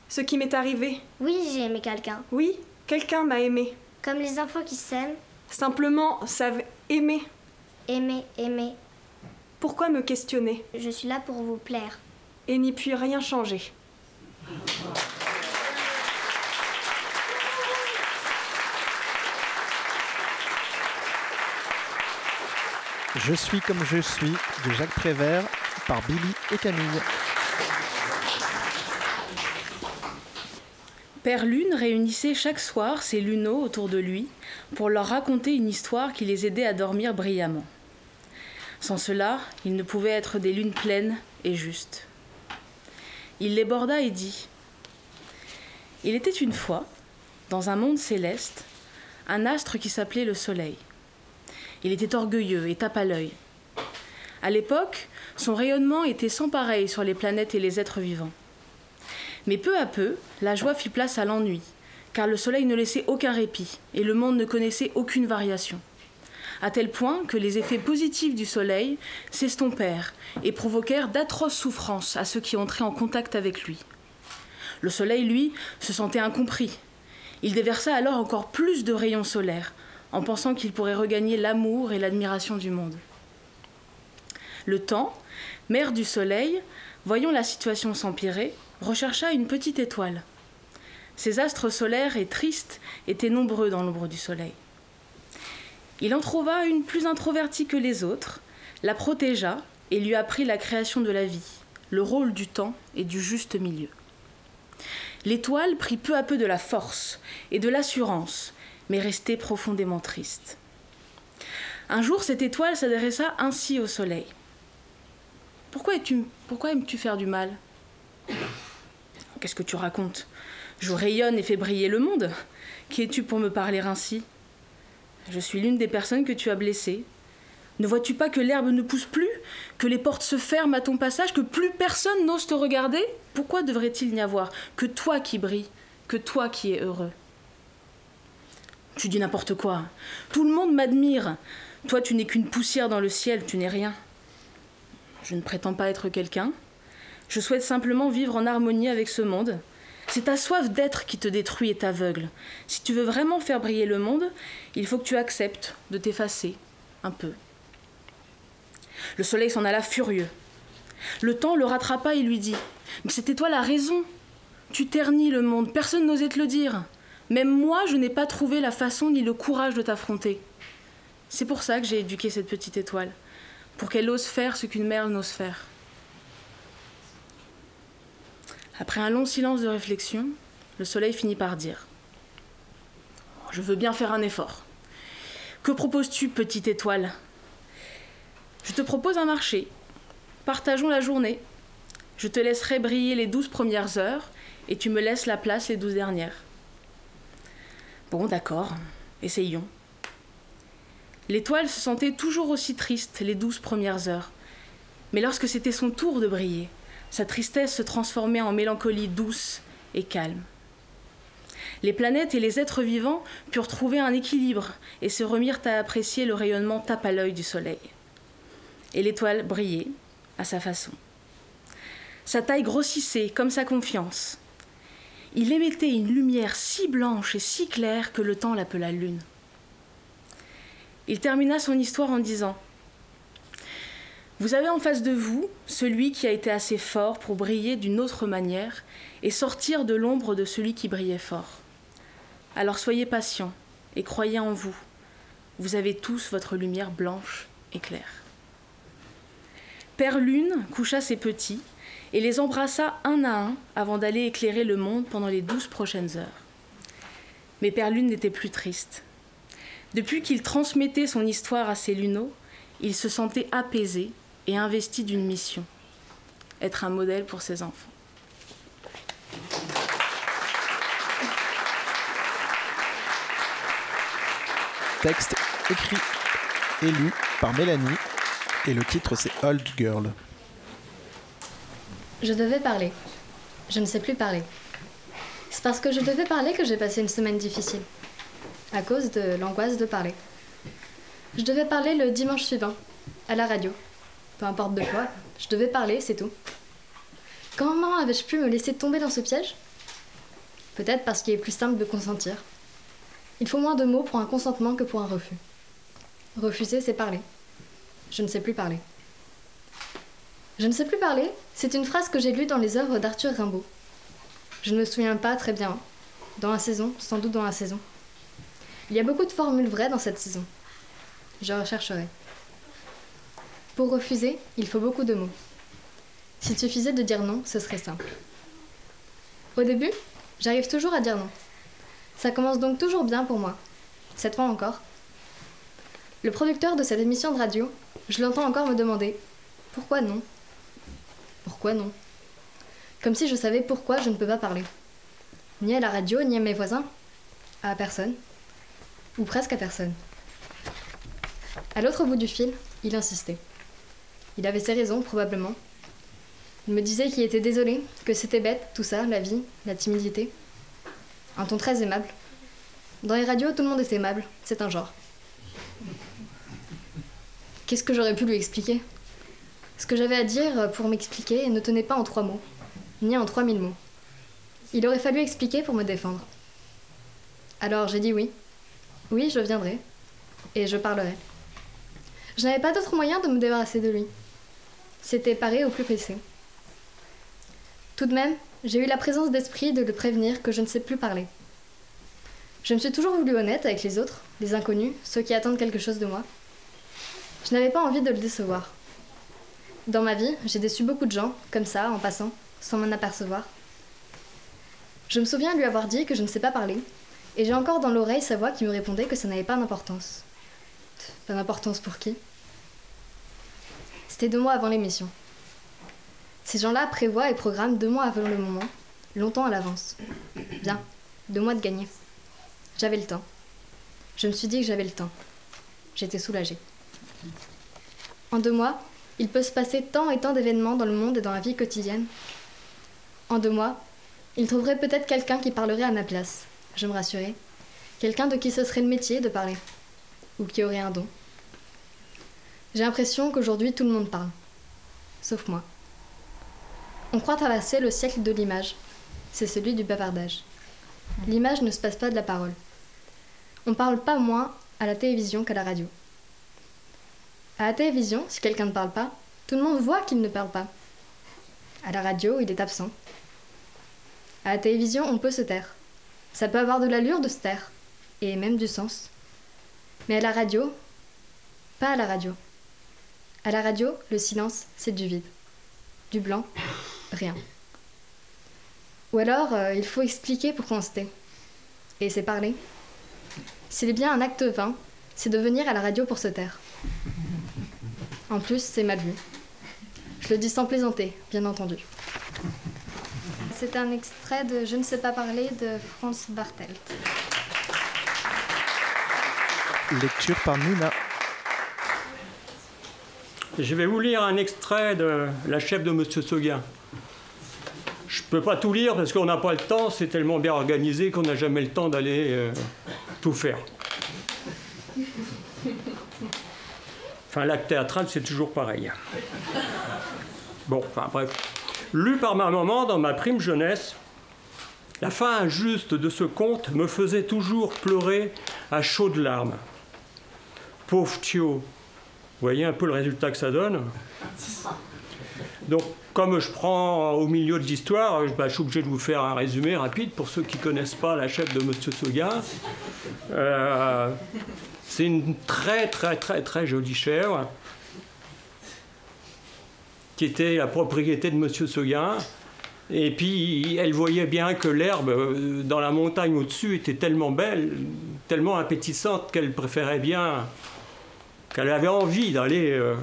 Ce qui m'est arrivé. Oui, j'ai aimé quelqu'un. Oui, quelqu'un m'a aimé. Comme les enfants qui s'aiment, Simplement savent aimer. aimer, aimer. Pourquoi me questionner? Je suis là pour vous plaire. Et n'y puis rien changer. Je suis comme je suis de Jacques Prévert par Billy et Camille. Père Lune réunissait chaque soir ses luneaux autour de lui pour leur raconter une histoire qui les aidait à dormir brillamment. Sans cela, ils ne pouvaient être des lunes pleines et justes. Il les borda et dit Il était une fois, dans un monde céleste, un astre qui s'appelait le Soleil. Il était orgueilleux et tape à l'œil. À l'époque, son rayonnement était sans pareil sur les planètes et les êtres vivants. Mais peu à peu, la joie fit place à l'ennui, car le soleil ne laissait aucun répit et le monde ne connaissait aucune variation. À tel point que les effets positifs du soleil s'estompèrent et provoquèrent d'atroces souffrances à ceux qui entraient en contact avec lui. Le soleil, lui, se sentait incompris. Il déversa alors encore plus de rayons solaires, en pensant qu'il pourrait regagner l'amour et l'admiration du monde. Le temps, mère du soleil, voyant la situation s'empirer, rechercha une petite étoile. Ces astres solaires et tristes étaient nombreux dans l'ombre du soleil. Il en trouva une plus introvertie que les autres, la protégea et lui apprit la création de la vie, le rôle du temps et du juste milieu. L'étoile prit peu à peu de la force et de l'assurance, mais restait profondément triste. Un jour, cette étoile s'adressa ainsi au soleil. Pourquoi, es-tu, pourquoi aimes-tu faire du mal? Qu'est-ce que tu racontes? Je rayonne et fais briller le monde. Qui es-tu pour me parler ainsi? Je suis l'une des personnes que tu as blessées. Ne vois-tu pas que l'herbe ne pousse plus? Que les portes se ferment à ton passage? Que plus personne n'ose te regarder? Pourquoi devrait-il n'y avoir que toi qui brilles Que toi qui es heureux? Tu dis n'importe quoi. Tout le monde m'admire. Toi, tu n'es qu'une poussière dans le ciel, tu n'es rien. Je ne prétends pas être quelqu'un. Je souhaite simplement vivre en harmonie avec ce monde. C'est ta soif d'être qui te détruit et t'aveugle. Si tu veux vraiment faire briller le monde, il faut que tu acceptes de t'effacer un peu. Le soleil s'en alla furieux. Le temps le rattrapa et lui dit Mais c'était toi la raison. Tu ternis le monde, personne n'osait te le dire. Même moi, je n'ai pas trouvé la façon ni le courage de t'affronter. C'est pour ça que j'ai éduqué cette petite étoile, pour qu'elle ose faire ce qu'une mère n'ose faire. Après un long silence de réflexion, le soleil finit par dire Je veux bien faire un effort. Que proposes-tu, petite étoile? Je te propose un marché. Partageons la journée. Je te laisserai briller les douze premières heures et tu me laisses la place les douze dernières. Bon, d'accord, essayons. L'étoile se sentait toujours aussi triste les douze premières heures. Mais lorsque c'était son tour de briller, sa tristesse se transformait en mélancolie douce et calme. Les planètes et les êtres vivants purent trouver un équilibre et se remirent à apprécier le rayonnement tape à l'œil du soleil. Et l'étoile brillait à sa façon. Sa taille grossissait comme sa confiance. Il émettait une lumière si blanche et si claire que le temps l'appela lune. Il termina son histoire en disant vous avez en face de vous celui qui a été assez fort pour briller d'une autre manière et sortir de l'ombre de celui qui brillait fort. Alors soyez patients et croyez en vous. Vous avez tous votre lumière blanche et claire. Père Lune coucha ses petits et les embrassa un à un avant d'aller éclairer le monde pendant les douze prochaines heures. Mais Père Lune n'était plus triste. Depuis qu'il transmettait son histoire à ses luneaux, il se sentait apaisé et investi d'une mission, être un modèle pour ses enfants. Texte écrit et lu par Mélanie et le titre c'est Old Girl. Je devais parler. Je ne sais plus parler. C'est parce que je devais parler que j'ai passé une semaine difficile. À cause de l'angoisse de parler. Je devais parler le dimanche suivant, à la radio. Peu importe de quoi, je devais parler, c'est tout. Comment avais-je pu me laisser tomber dans ce piège? Peut-être parce qu'il est plus simple de consentir. Il faut moins de mots pour un consentement que pour un refus. Refuser, c'est parler. Je ne sais plus parler. Je ne sais plus parler, c'est une phrase que j'ai lue dans les œuvres d'Arthur Rimbaud. Je ne me souviens pas très bien. Dans la saison, sans doute dans la saison. Il y a beaucoup de formules vraies dans cette saison. Je rechercherai. Pour refuser, il faut beaucoup de mots. S'il suffisait de dire non, ce serait simple. Au début, j'arrive toujours à dire non. Ça commence donc toujours bien pour moi. Cette fois encore. Le producteur de cette émission de radio, je l'entends encore me demander Pourquoi non? Pourquoi non? Comme si je savais pourquoi je ne peux pas parler. Ni à la radio, ni à mes voisins. À personne. Ou presque à personne. À l'autre bout du fil, il insistait. Il avait ses raisons, probablement. Il me disait qu'il était désolé, que c'était bête, tout ça, la vie, la timidité. Un ton très aimable. Dans les radios, tout le monde est aimable, c'est un genre. Qu'est-ce que j'aurais pu lui expliquer? Ce que j'avais à dire pour m'expliquer ne tenait pas en trois mots, ni en trois mille mots. Il aurait fallu expliquer pour me défendre. Alors j'ai dit oui. Oui, je viendrai. Et je parlerai. Je n'avais pas d'autre moyen de me débarrasser de lui. C'était paré au plus pressé. Tout de même, j'ai eu la présence d'esprit de le prévenir que je ne sais plus parler. Je me suis toujours voulu honnête avec les autres, les inconnus, ceux qui attendent quelque chose de moi. Je n'avais pas envie de le décevoir. Dans ma vie, j'ai déçu beaucoup de gens, comme ça, en passant, sans m'en apercevoir. Je me souviens lui avoir dit que je ne sais pas parler, et j'ai encore dans l'oreille sa voix qui me répondait que ça n'avait pas d'importance. Pas d'importance pour qui? C'était deux mois avant l'émission. Ces gens-là prévoient et programment deux mois avant le moment, longtemps à l'avance. Bien, deux mois de gagner. J'avais le temps. Je me suis dit que j'avais le temps. J'étais soulagée. En deux mois, il peut se passer tant et tant d'événements dans le monde et dans la vie quotidienne. En deux mois, il trouverait peut-être quelqu'un qui parlerait à ma place, je me rassurais. Quelqu'un de qui ce serait le métier de parler. Ou qui aurait un don. J'ai l'impression qu'aujourd'hui tout le monde parle. Sauf moi. On croit traverser le siècle de l'image. C'est celui du bavardage. L'image ne se passe pas de la parole. On parle pas moins à la télévision qu'à la radio. À la télévision, si quelqu'un ne parle pas, tout le monde voit qu'il ne parle pas. À la radio, il est absent. À la télévision, on peut se taire. Ça peut avoir de l'allure de se taire, et même du sens. Mais à la radio, pas à la radio. À la radio, le silence, c'est du vide. Du blanc, rien. Ou alors, euh, il faut expliquer pourquoi on se tait. Et c'est parler. S'il est bien un acte vain, c'est de venir à la radio pour se taire. En plus, c'est mal vu. Je le dis sans plaisanter, bien entendu. C'est un extrait de Je ne sais pas parler de Franz Bartelt. Lecture par Nina. Je vais vous lire un extrait de La chef de Monsieur Seguin. Je peux pas tout lire parce qu'on n'a pas le temps, c'est tellement bien organisé qu'on n'a jamais le temps d'aller euh, tout faire. Enfin, l'acte théâtral, c'est toujours pareil. Bon, enfin bref. Lu par ma maman dans ma prime jeunesse, la fin injuste de ce conte me faisait toujours pleurer à chaudes larmes. Pauvre Thio, vous voyez un peu le résultat que ça donne Donc, comme je prends au milieu de l'histoire, bah, je suis obligé de vous faire un résumé rapide pour ceux qui ne connaissent pas la chef de Monsieur Seguin. Euh, c'est une très très très très jolie chèvre qui était la propriété de Monsieur Seguin. Et puis elle voyait bien que l'herbe euh, dans la montagne au-dessus était tellement belle, tellement appétissante qu'elle préférait bien, qu'elle avait envie d'aller euh,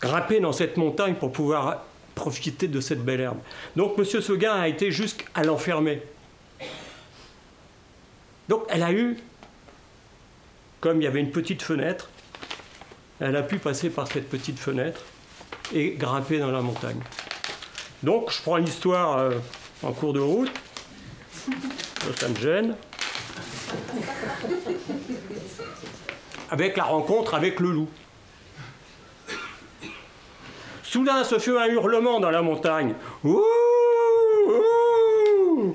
grimper dans cette montagne pour pouvoir profiter de cette belle herbe. Donc Monsieur Seguin a été jusqu'à l'enfermer. Donc elle a eu comme il y avait une petite fenêtre, elle a pu passer par cette petite fenêtre et grimper dans la montagne. Donc, je prends l'histoire euh, en cours de route. Ça me gêne. Avec la rencontre avec le loup. Soudain se fait un hurlement dans la montagne. Ouh, ouh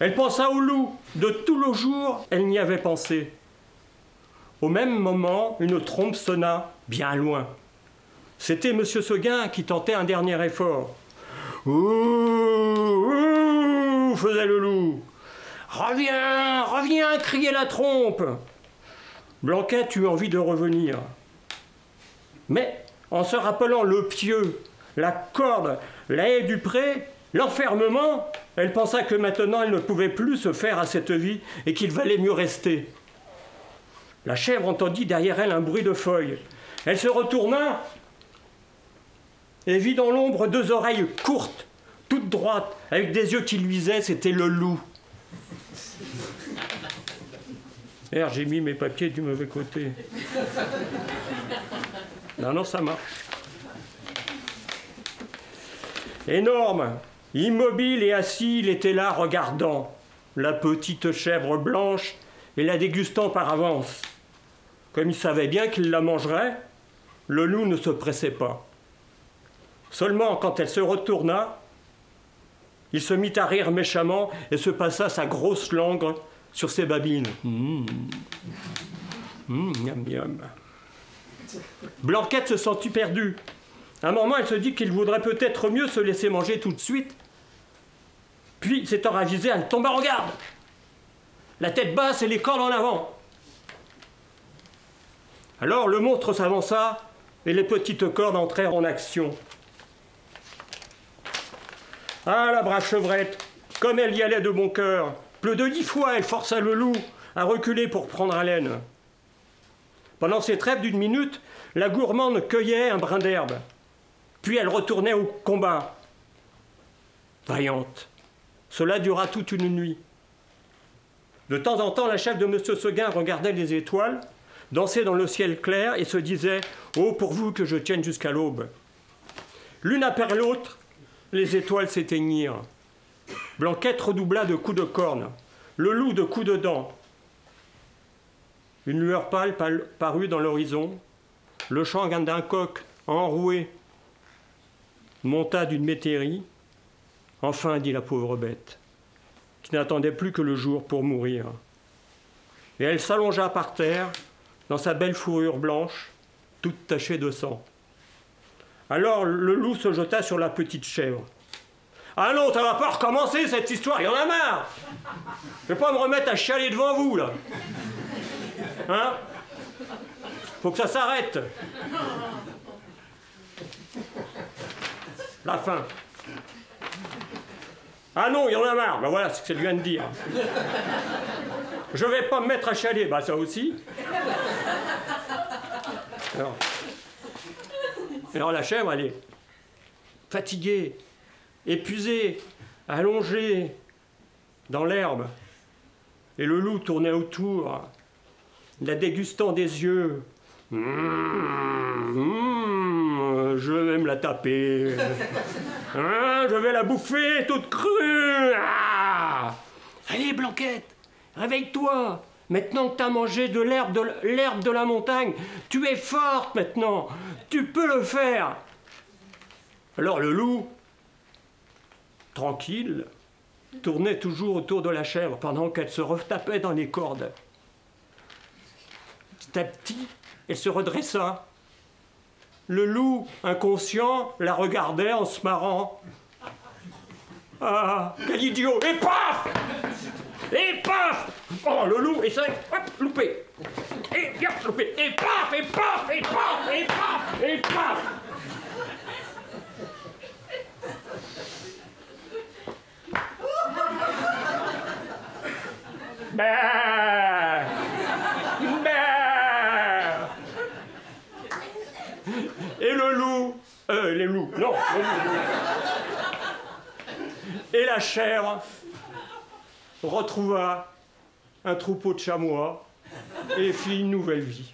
Elle pensa au loup. De tout le jour, elle n'y avait pensé. Au même moment, une trompe sonna, bien loin. C'était M. Seguin qui tentait un dernier effort. Ouh, ouh, faisait le loup. Reviens, reviens, criait la trompe. Blanquette eut envie de revenir. Mais, en se rappelant le pieu, la corde, la haie du pré, l'enfermement, elle pensa que maintenant elle ne pouvait plus se faire à cette vie et qu'il valait mieux rester. La chèvre entendit derrière elle un bruit de feuilles. Elle se retourna et vit dans l'ombre deux oreilles courtes, toutes droites, avec des yeux qui luisaient, c'était le loup. Merde, j'ai mis mes papiers du mauvais côté. Non, non, ça marche. Énorme, immobile et assis, il était là regardant la petite chèvre blanche et la dégustant par avance. Comme il savait bien qu'il la mangerait, le loup ne se pressait pas. Seulement quand elle se retourna, il se mit à rire méchamment et se passa sa grosse langue sur ses babines. Mmh. Mmh, Blanquette se sentit perdue. À un moment, elle se dit qu'il voudrait peut-être mieux se laisser manger tout de suite. Puis, s'étant ravisée, elle tomba en garde. La tête basse et les cornes en avant. Alors le monstre s'avança et les petites cordes entrèrent en action. Ah, la brave chevrette, comme elle y allait de bon cœur. Plus de dix fois, elle força le loup à reculer pour prendre haleine. Pendant ces trêves d'une minute, la gourmande cueillait un brin d'herbe. Puis elle retournait au combat. Vaillante. Cela dura toute une nuit. De temps en temps, la chef de M. Seguin regardait les étoiles, dansait dans le ciel clair et se disait Oh, pourvu que je tienne jusqu'à l'aube. L'une après l'autre, les étoiles s'éteignirent. Blanquette redoubla de coups de corne, le loup de coups de dents. Une lueur pâle parut dans l'horizon. Le chant d'un coq enroué monta d'une métairie. Enfin, dit la pauvre bête, qui n'attendait plus que le jour pour mourir. Et elle s'allongea par terre, dans sa belle fourrure blanche, toute tachée de sang. Alors le loup se jeta sur la petite chèvre. Ah non, ça va pas recommencer cette histoire, il y en a marre Je vais pas me remettre à chialer devant vous, là Hein? Faut que ça s'arrête La fin. Ah non, il y en a marre. Ben voilà ce que ça vient de dire. Je vais pas me mettre à chialer. Bah ça aussi. Alors la chèvre, elle est fatiguée, épuisée, allongée dans l'herbe. Et le loup tournait autour, la dégustant des yeux. Mmh, mmh, je vais me la taper. *laughs* Hein, je vais la bouffer toute crue. Ah Allez, Blanquette, réveille-toi. Maintenant que tu as mangé de l'herbe de, l'herbe de la montagne, tu es forte maintenant. Tu peux le faire. Alors le loup, tranquille, tournait toujours autour de la chèvre pendant qu'elle se retapait dans les cordes. Petit à petit, elle se redressa. Le loup, inconscient, la regardait en se marrant. Ah, quel idiot Et paf Et paf Oh, le loup essaie, hop, loupé. Et bien loupé. Et paf Et paf Et paf Et paf Et paf. Bah Bah Et le loup Euh, les loups, non les loups. Et la chèvre retrouva un troupeau de chamois et fit une nouvelle vie.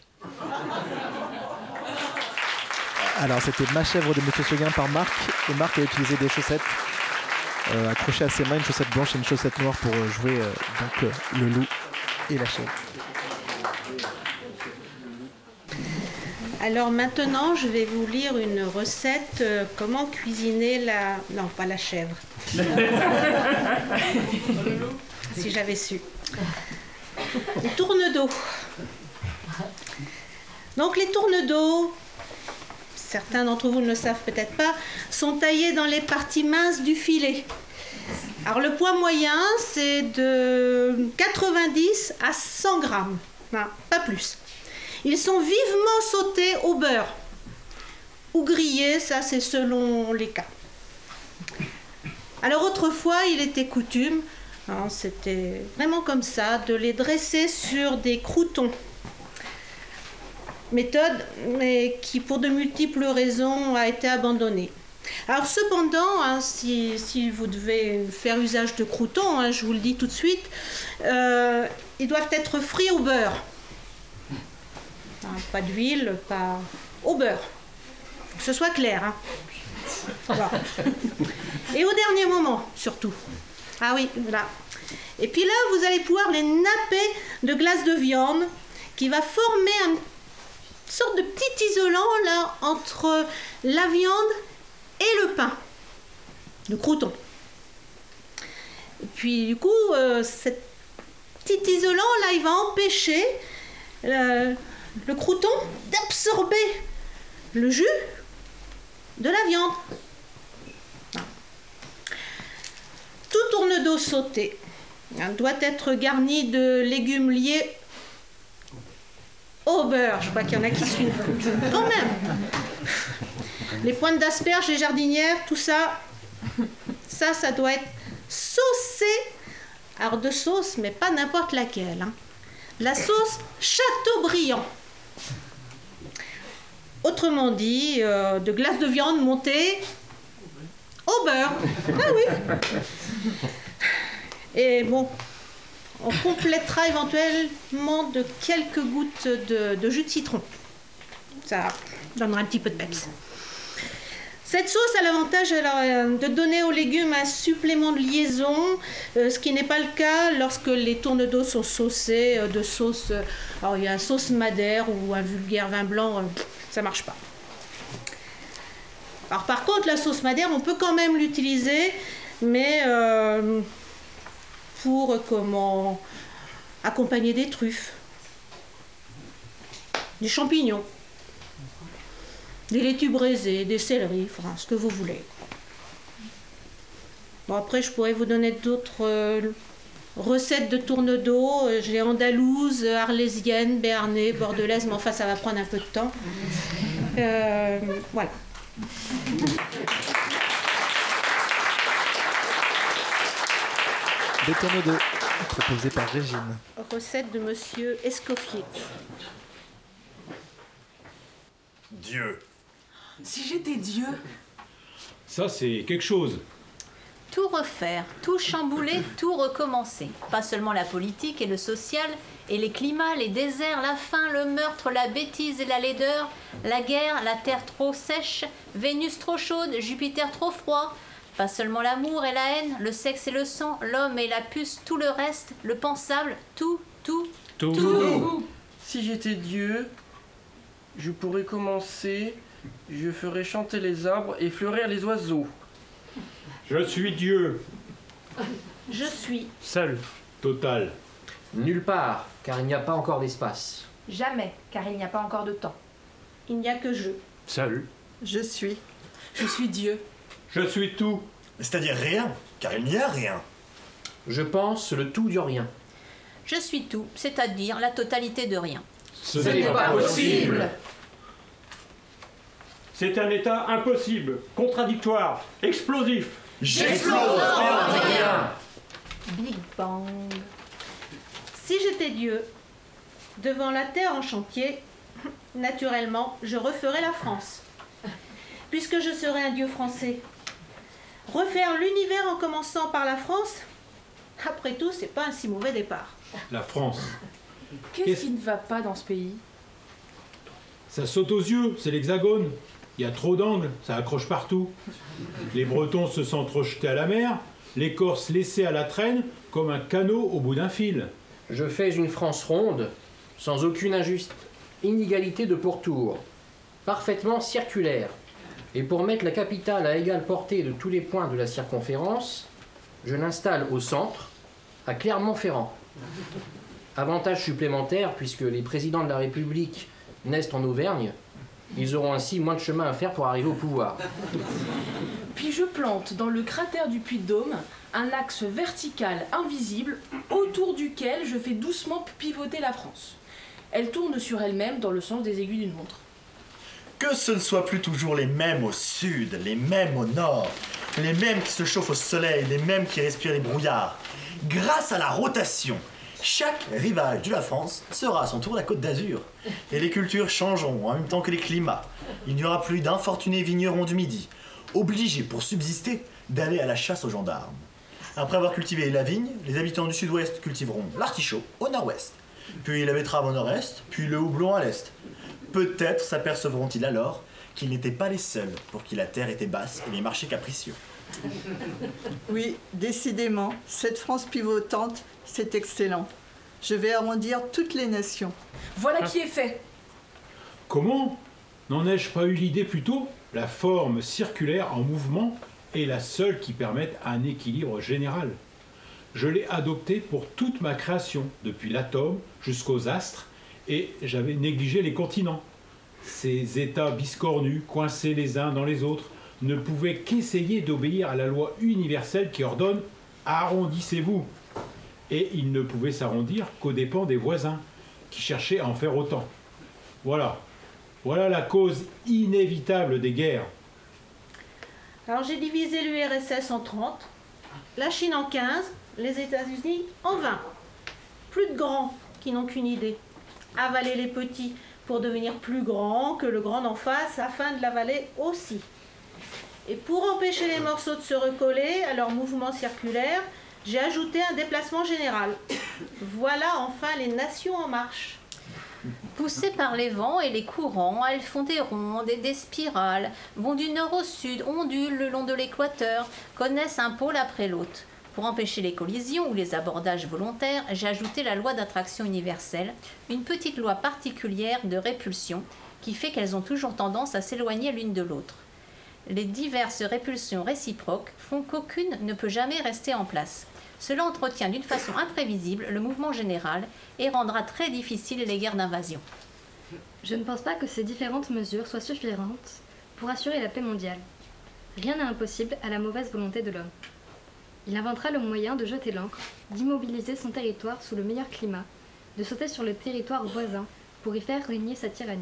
Alors, c'était Ma chèvre de Monsieur Seguin par Marc. Et Marc a utilisé des chaussettes euh, accrochées à ses mains, une chaussette blanche et une chaussette noire pour euh, jouer euh, donc, euh, le loup et la chèvre. Alors maintenant, je vais vous lire une recette euh, comment cuisiner la... Non, pas la chèvre. *laughs* *laughs* si j'avais su. Les tournes d'eau. Donc les tournes d'eau, certains d'entre vous ne le savent peut-être pas, sont taillés dans les parties minces du filet. Alors le poids moyen, c'est de 90 à 100 grammes, pas plus. Ils sont vivement sautés au beurre ou grillés, ça c'est selon les cas. Alors autrefois, il était coutume, hein, c'était vraiment comme ça, de les dresser sur des croutons. Méthode, qui pour de multiples raisons a été abandonnée. Alors cependant, hein, si, vous devez faire usage de croutons, hein, je vous le dis tout de suite, euh, ils doivent être frits au beurre. Pas d'huile, pas au beurre. Que ce soit clair. Et au dernier moment, surtout. Ah oui, voilà. Et puis là, vous allez pouvoir les napper de glace de viande qui va former une sorte de petit isolant là entre la viande et le pain, le crouton. Et puis du coup, euh, cet petit isolant là, il va empêcher le, le crouton d'absorber le jus de la viande. Tout tourne d'eau sauté hein, doit être garni de légumes liés au beurre. Je crois qu'il y en a qui suivent. Quand même. Les pointes d'asperges, les jardinières, tout ça, ça, ça doit être saucé. Alors de sauce, mais pas n'importe laquelle. hein. La sauce Chateaubriand. Autrement dit, euh, de glace de viande montée au beurre. Ah oui. Et bon, on complétera éventuellement de quelques gouttes de, jus de citron. Ça donnera un petit peu de peps. Cette sauce a l'avantage euh, de donner aux légumes un supplément de liaison, euh, ce qui n'est pas le cas lorsque les tournes d'eau sont saucés euh, de sauce. alors il y a un sauce madère ou un vulgaire vin blanc, ça marche pas. Alors par contre, la sauce madère, on peut quand même l'utiliser, mais pour comment accompagner des truffes, des champignons, des laitues braisées, des céleris, enfin ce que vous voulez. Bon après, je pourrais vous donner d'autres euh, recettes de tourne d'eau. J'ai andalouse, arlésienne, béarnais, bordelaise, mais enfin ça va prendre un peu de temps. Euh, voilà. Des tourneaux d'eau, proposés par Régine. Recette de Monsieur Escoffier. Dieu. Si j'étais Dieu. Ça, c'est quelque chose. Tout refaire, tout chambouler, tout recommencer. Pas seulement la politique et le social, et les climats, les déserts, la faim, le meurtre, la bêtise et la laideur, la guerre, la terre trop sèche, Vénus trop chaude, Jupiter trop froid. Pas seulement l'amour et la haine, le sexe et le sang, l'homme et la puce, tout le reste, le pensable, tout, tout, Tout. Si j'étais Dieu, je pourrais commencer, je ferais chanter les arbres et fleurir les oiseaux. Je suis Dieu. Je suis. Seul. Total. Nulle part, car il n'y a pas encore d'espace. Jamais, car il n'y a pas encore de temps. Il n'y a que je. Seul. Je suis. Je suis Dieu. Je suis tout. C'est-à-dire rien, car il n'y a rien. Je pense le tout du rien. Je suis tout, c'est-à-dire la totalité de rien. Ce n'est pas possible. C'est un état impossible, contradictoire, explosif. J'explose en rien. Big Bang. Si j'étais Dieu, devant la terre en chantier, naturellement, je referais la France. Puisque je serais un Dieu français. Refaire l'univers en commençant par la France, après tout, c'est pas un si mauvais départ. La France. Qu'est-ce qui ne va pas dans ce pays? Ça saute aux yeux, c'est l'hexagone. Il y a trop d'angles, ça accroche partout. Les Bretons se sentent rejetés à la mer, les Corses laissés à la traîne comme un canot au bout d'un fil. Je fais une France ronde, sans aucune injuste inégalité de pourtour, parfaitement circulaire. Et pour mettre la capitale à égale portée de tous les points de la circonférence, je l'installe au centre, à Clermont-Ferrand. Avantage supplémentaire, puisque les présidents de la République naissent en Auvergne, ils auront ainsi moins de chemin à faire pour arriver au pouvoir. Puis je plante dans le cratère du Puy de Dôme un axe vertical invisible autour duquel je fais doucement pivoter la France. Elle tourne sur elle-même dans le sens des aiguilles d'une montre. Que ce ne soit plus toujours les mêmes au sud, les mêmes au nord, les mêmes qui se chauffent au soleil, les mêmes qui respirent les brouillards. Grâce à la rotation, chaque rivage de la France sera à son tour la côte d'Azur. Et les cultures changeront en même temps que les climats. Il n'y aura plus d'infortunés vignerons du Midi, obligés pour subsister d'aller à la chasse aux gendarmes. Après avoir cultivé la vigne, les habitants du sud-ouest cultiveront l'artichaut au nord-ouest, puis la betterave au nord-est, puis le houblon à l'est. Peut-être s'apercevront-ils alors qu'ils n'étaient pas les seuls pour qui la terre était basse et les marchés capricieux. Oui, décidément, cette France pivotante, c'est excellent. Je vais arrondir toutes les nations. Voilà qui est fait. Comment N'en ai-je pas eu l'idée plus tôt? La forme circulaire en mouvement est la seule qui permette un équilibre général. Je l'ai adoptée pour toute ma création, depuis l'atome jusqu'aux astres, et j'avais négligé les continents. Ces états biscornus, coincés les uns dans les autres, ne pouvaient qu'essayer d'obéir à la loi universelle qui ordonne arrondissez-vous. Et ils ne pouvaient s'arrondir qu'aux dépens des voisins, qui cherchaient à en faire autant. Voilà. Voilà la cause inévitable des guerres. Alors j'ai divisé l'URSS en 30, la Chine en 15, les États-Unis en 20. Plus de grands qui n'ont qu'une idée. Avaler les petits pour devenir plus grand que le grand en face afin de l'avaler aussi. Et pour empêcher les morceaux de se recoller à leur mouvement circulaire, j'ai ajouté un déplacement général. Voilà enfin les nations en marche. Poussées par les vents et les courants, elles font des rondes et des spirales, vont du nord au sud, ondulent le long de l'équateur, connaissent un pôle après l'autre. Pour empêcher les collisions ou les abordages volontaires, j'ai ajouté la loi d'attraction universelle, une petite loi particulière de répulsion qui fait qu'elles ont toujours tendance à s'éloigner l'une de l'autre. Les diverses répulsions réciproques font qu'aucune ne peut jamais rester en place. Cela entretient d'une façon imprévisible le mouvement général et rendra très difficile les guerres d'invasion. Je ne pense pas que ces différentes mesures soient suffisantes pour assurer la paix mondiale. Rien n'est impossible à la mauvaise volonté de l'homme. Il inventera le moyen de jeter l'ancre, d'immobiliser son territoire sous le meilleur climat, de sauter sur le territoire voisin pour y faire régner sa tyrannie,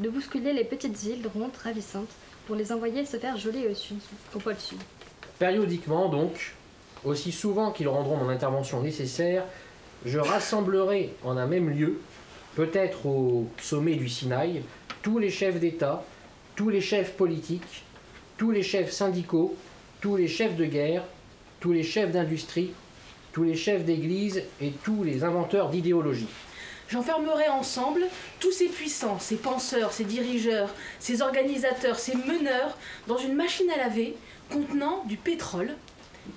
de bousculer les petites îles rondes ravissantes pour les envoyer se faire geler au au pôle sud. Périodiquement, donc, aussi souvent qu'ils rendront mon intervention nécessaire, je rassemblerai en un même lieu, peut-être au sommet du Sinaï, tous les chefs d'État, tous les chefs politiques, tous les chefs syndicaux, tous les chefs de guerre, tous les chefs d'industrie, tous les chefs d'église et tous les inventeurs d'idéologie. J'enfermerai ensemble tous ces puissants, ces penseurs, ces dirigeurs, ces organisateurs, ces meneurs dans une machine à laver contenant du pétrole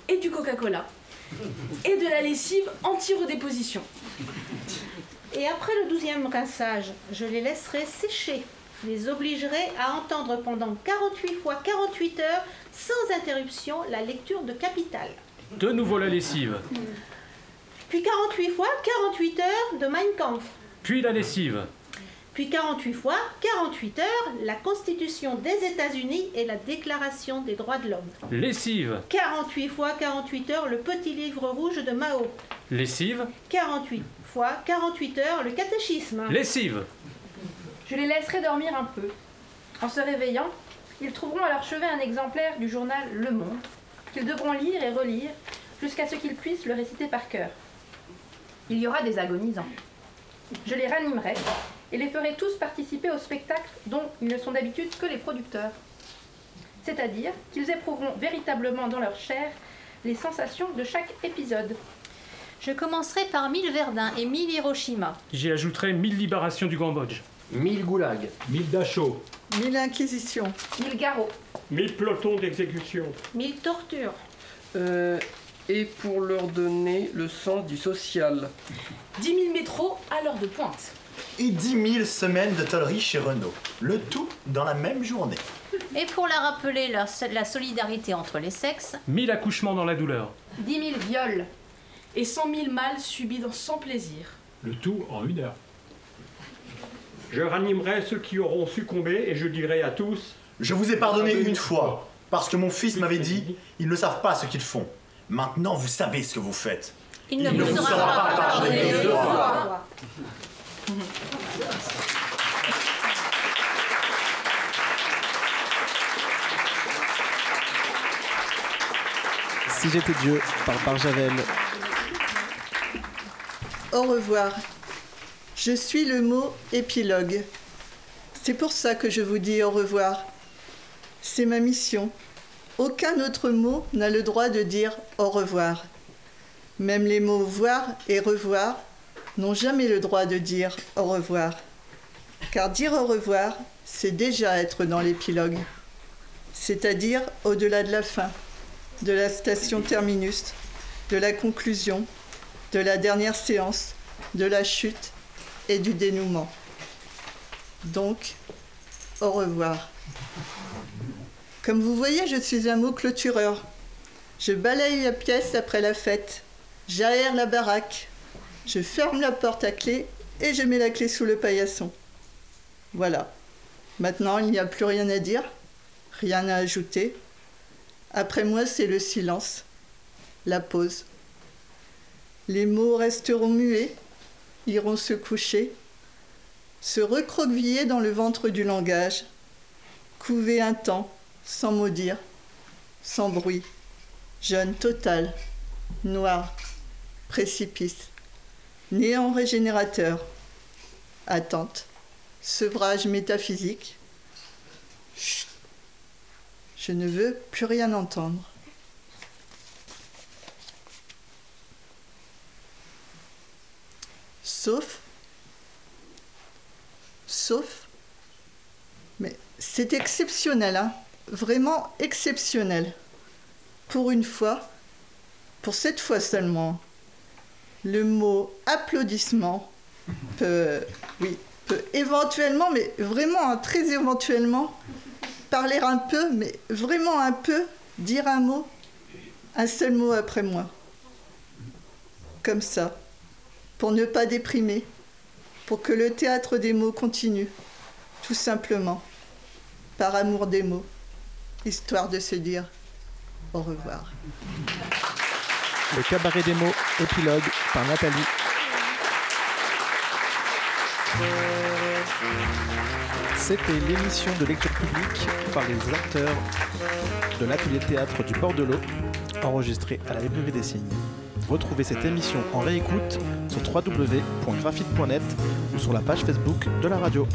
et du Coca-Cola et de la lessive anti-redéposition. Et après le douzième rinçage, je les laisserai sécher, les obligerai à entendre pendant 48 fois 48 heures sans interruption la lecture de Capital. De nouveau la lessive, Puis 48 fois 48 heures de Mein Kampf. puis la lessive, Puis 48 fois 48 heures la Constitution des États-Unis et la Déclaration des droits de l'homme. lessive, 48 fois 48 heures le petit livre rouge de Mao. lessive, 48 fois 48 heures le catéchisme. lessive. Je les laisserai dormir un peu. En se réveillant, ils trouveront à leur chevet un exemplaire du journal Le Monde, qu'ils devront lire et relire jusqu'à ce qu'ils puissent le réciter par cœur. Il y aura des agonisants. Je les ranimerai et les ferai tous participer au spectacle dont ils ne sont d'habitude que les producteurs. C'est-à-dire qu'ils éprouveront véritablement dans leur chair les sensations de chaque épisode. Je commencerai par 1000 Verdun et 1000 Hiroshima. J'y ajouterai 1000 libérations du Cambodge. 1000 goulags. 1000 Dachau. Mille inquisitions. Mille garrots. 1000 pelotons d'exécution. 1000 tortures. Euh, et pour leur donner le sens du social. 10 000 métros à l'heure de pointe. Et 10 000 semaines de tollerie chez Renault. Le tout dans la même journée. Et pour leur rappeler leur- la solidarité entre les sexes, 1000 accouchements dans la douleur. 10 000 viols. Et 100 000 mâles subis dans- sans plaisir. Le tout en une heure. Je ranimerai ceux qui auront succombé et je dirai à tous Je vous ai pardonné une fois, parce que mon fils m'avait dit ils ne savent pas ce qu'ils font. Maintenant, vous savez ce que vous faites. il ne vous sera pas pardonné deux fois. Si j'étais Dieu, par Barjavel. Au revoir. Je suis le mot épilogue. C'est pour ça que je vous dis au revoir. C'est ma mission. Aucun autre mot n'a le droit de dire au revoir. Même les mots voir et revoir n'ont jamais le droit de dire au revoir. Car dire au revoir, c'est déjà être dans l'épilogue. C'est-à-dire au-delà de la fin, de la station terminus, de la conclusion, de la dernière séance, de la chute et du dénouement. Donc, au revoir. Comme vous voyez, je suis un mot clôtureur. Je balaye la pièce après la fête. J'aère la baraque. Je ferme la porte à clé et je mets la clé sous le paillasson. Voilà. Maintenant, il n'y a plus rien à dire, rien à ajouter. Après moi, c'est le silence, la pause. Les mots resteront muets, iront se coucher, se recroqueviller dans le ventre du langage, couver un temps, sans mot dire, sans bruit, jeune total, noir, précipice, néant régénérateur, attente, sevrage métaphysique. Je ne veux plus rien entendre. Sauf, sauf, mais c'est exceptionnel, hein vraiment exceptionnel. Pour une fois, pour cette fois seulement, le mot applaudissement peut, oui, peut éventuellement, mais vraiment hein, très éventuellement, parler un peu, mais vraiment un peu, dire un mot, un seul mot après moi. Comme ça, pour ne pas déprimer, pour que le théâtre des mots continue, tout simplement, par amour des mots, histoire de se dire au revoir. Le cabaret des mots, épilogue par Nathalie. C'était l'émission de lecture publique par les acteurs de l'atelier théâtre du Port de l'Eau, enregistrée à la Librairie des Signes. Retrouvez cette émission en réécoute sur www.graphite.net ou sur la page Facebook de la radio.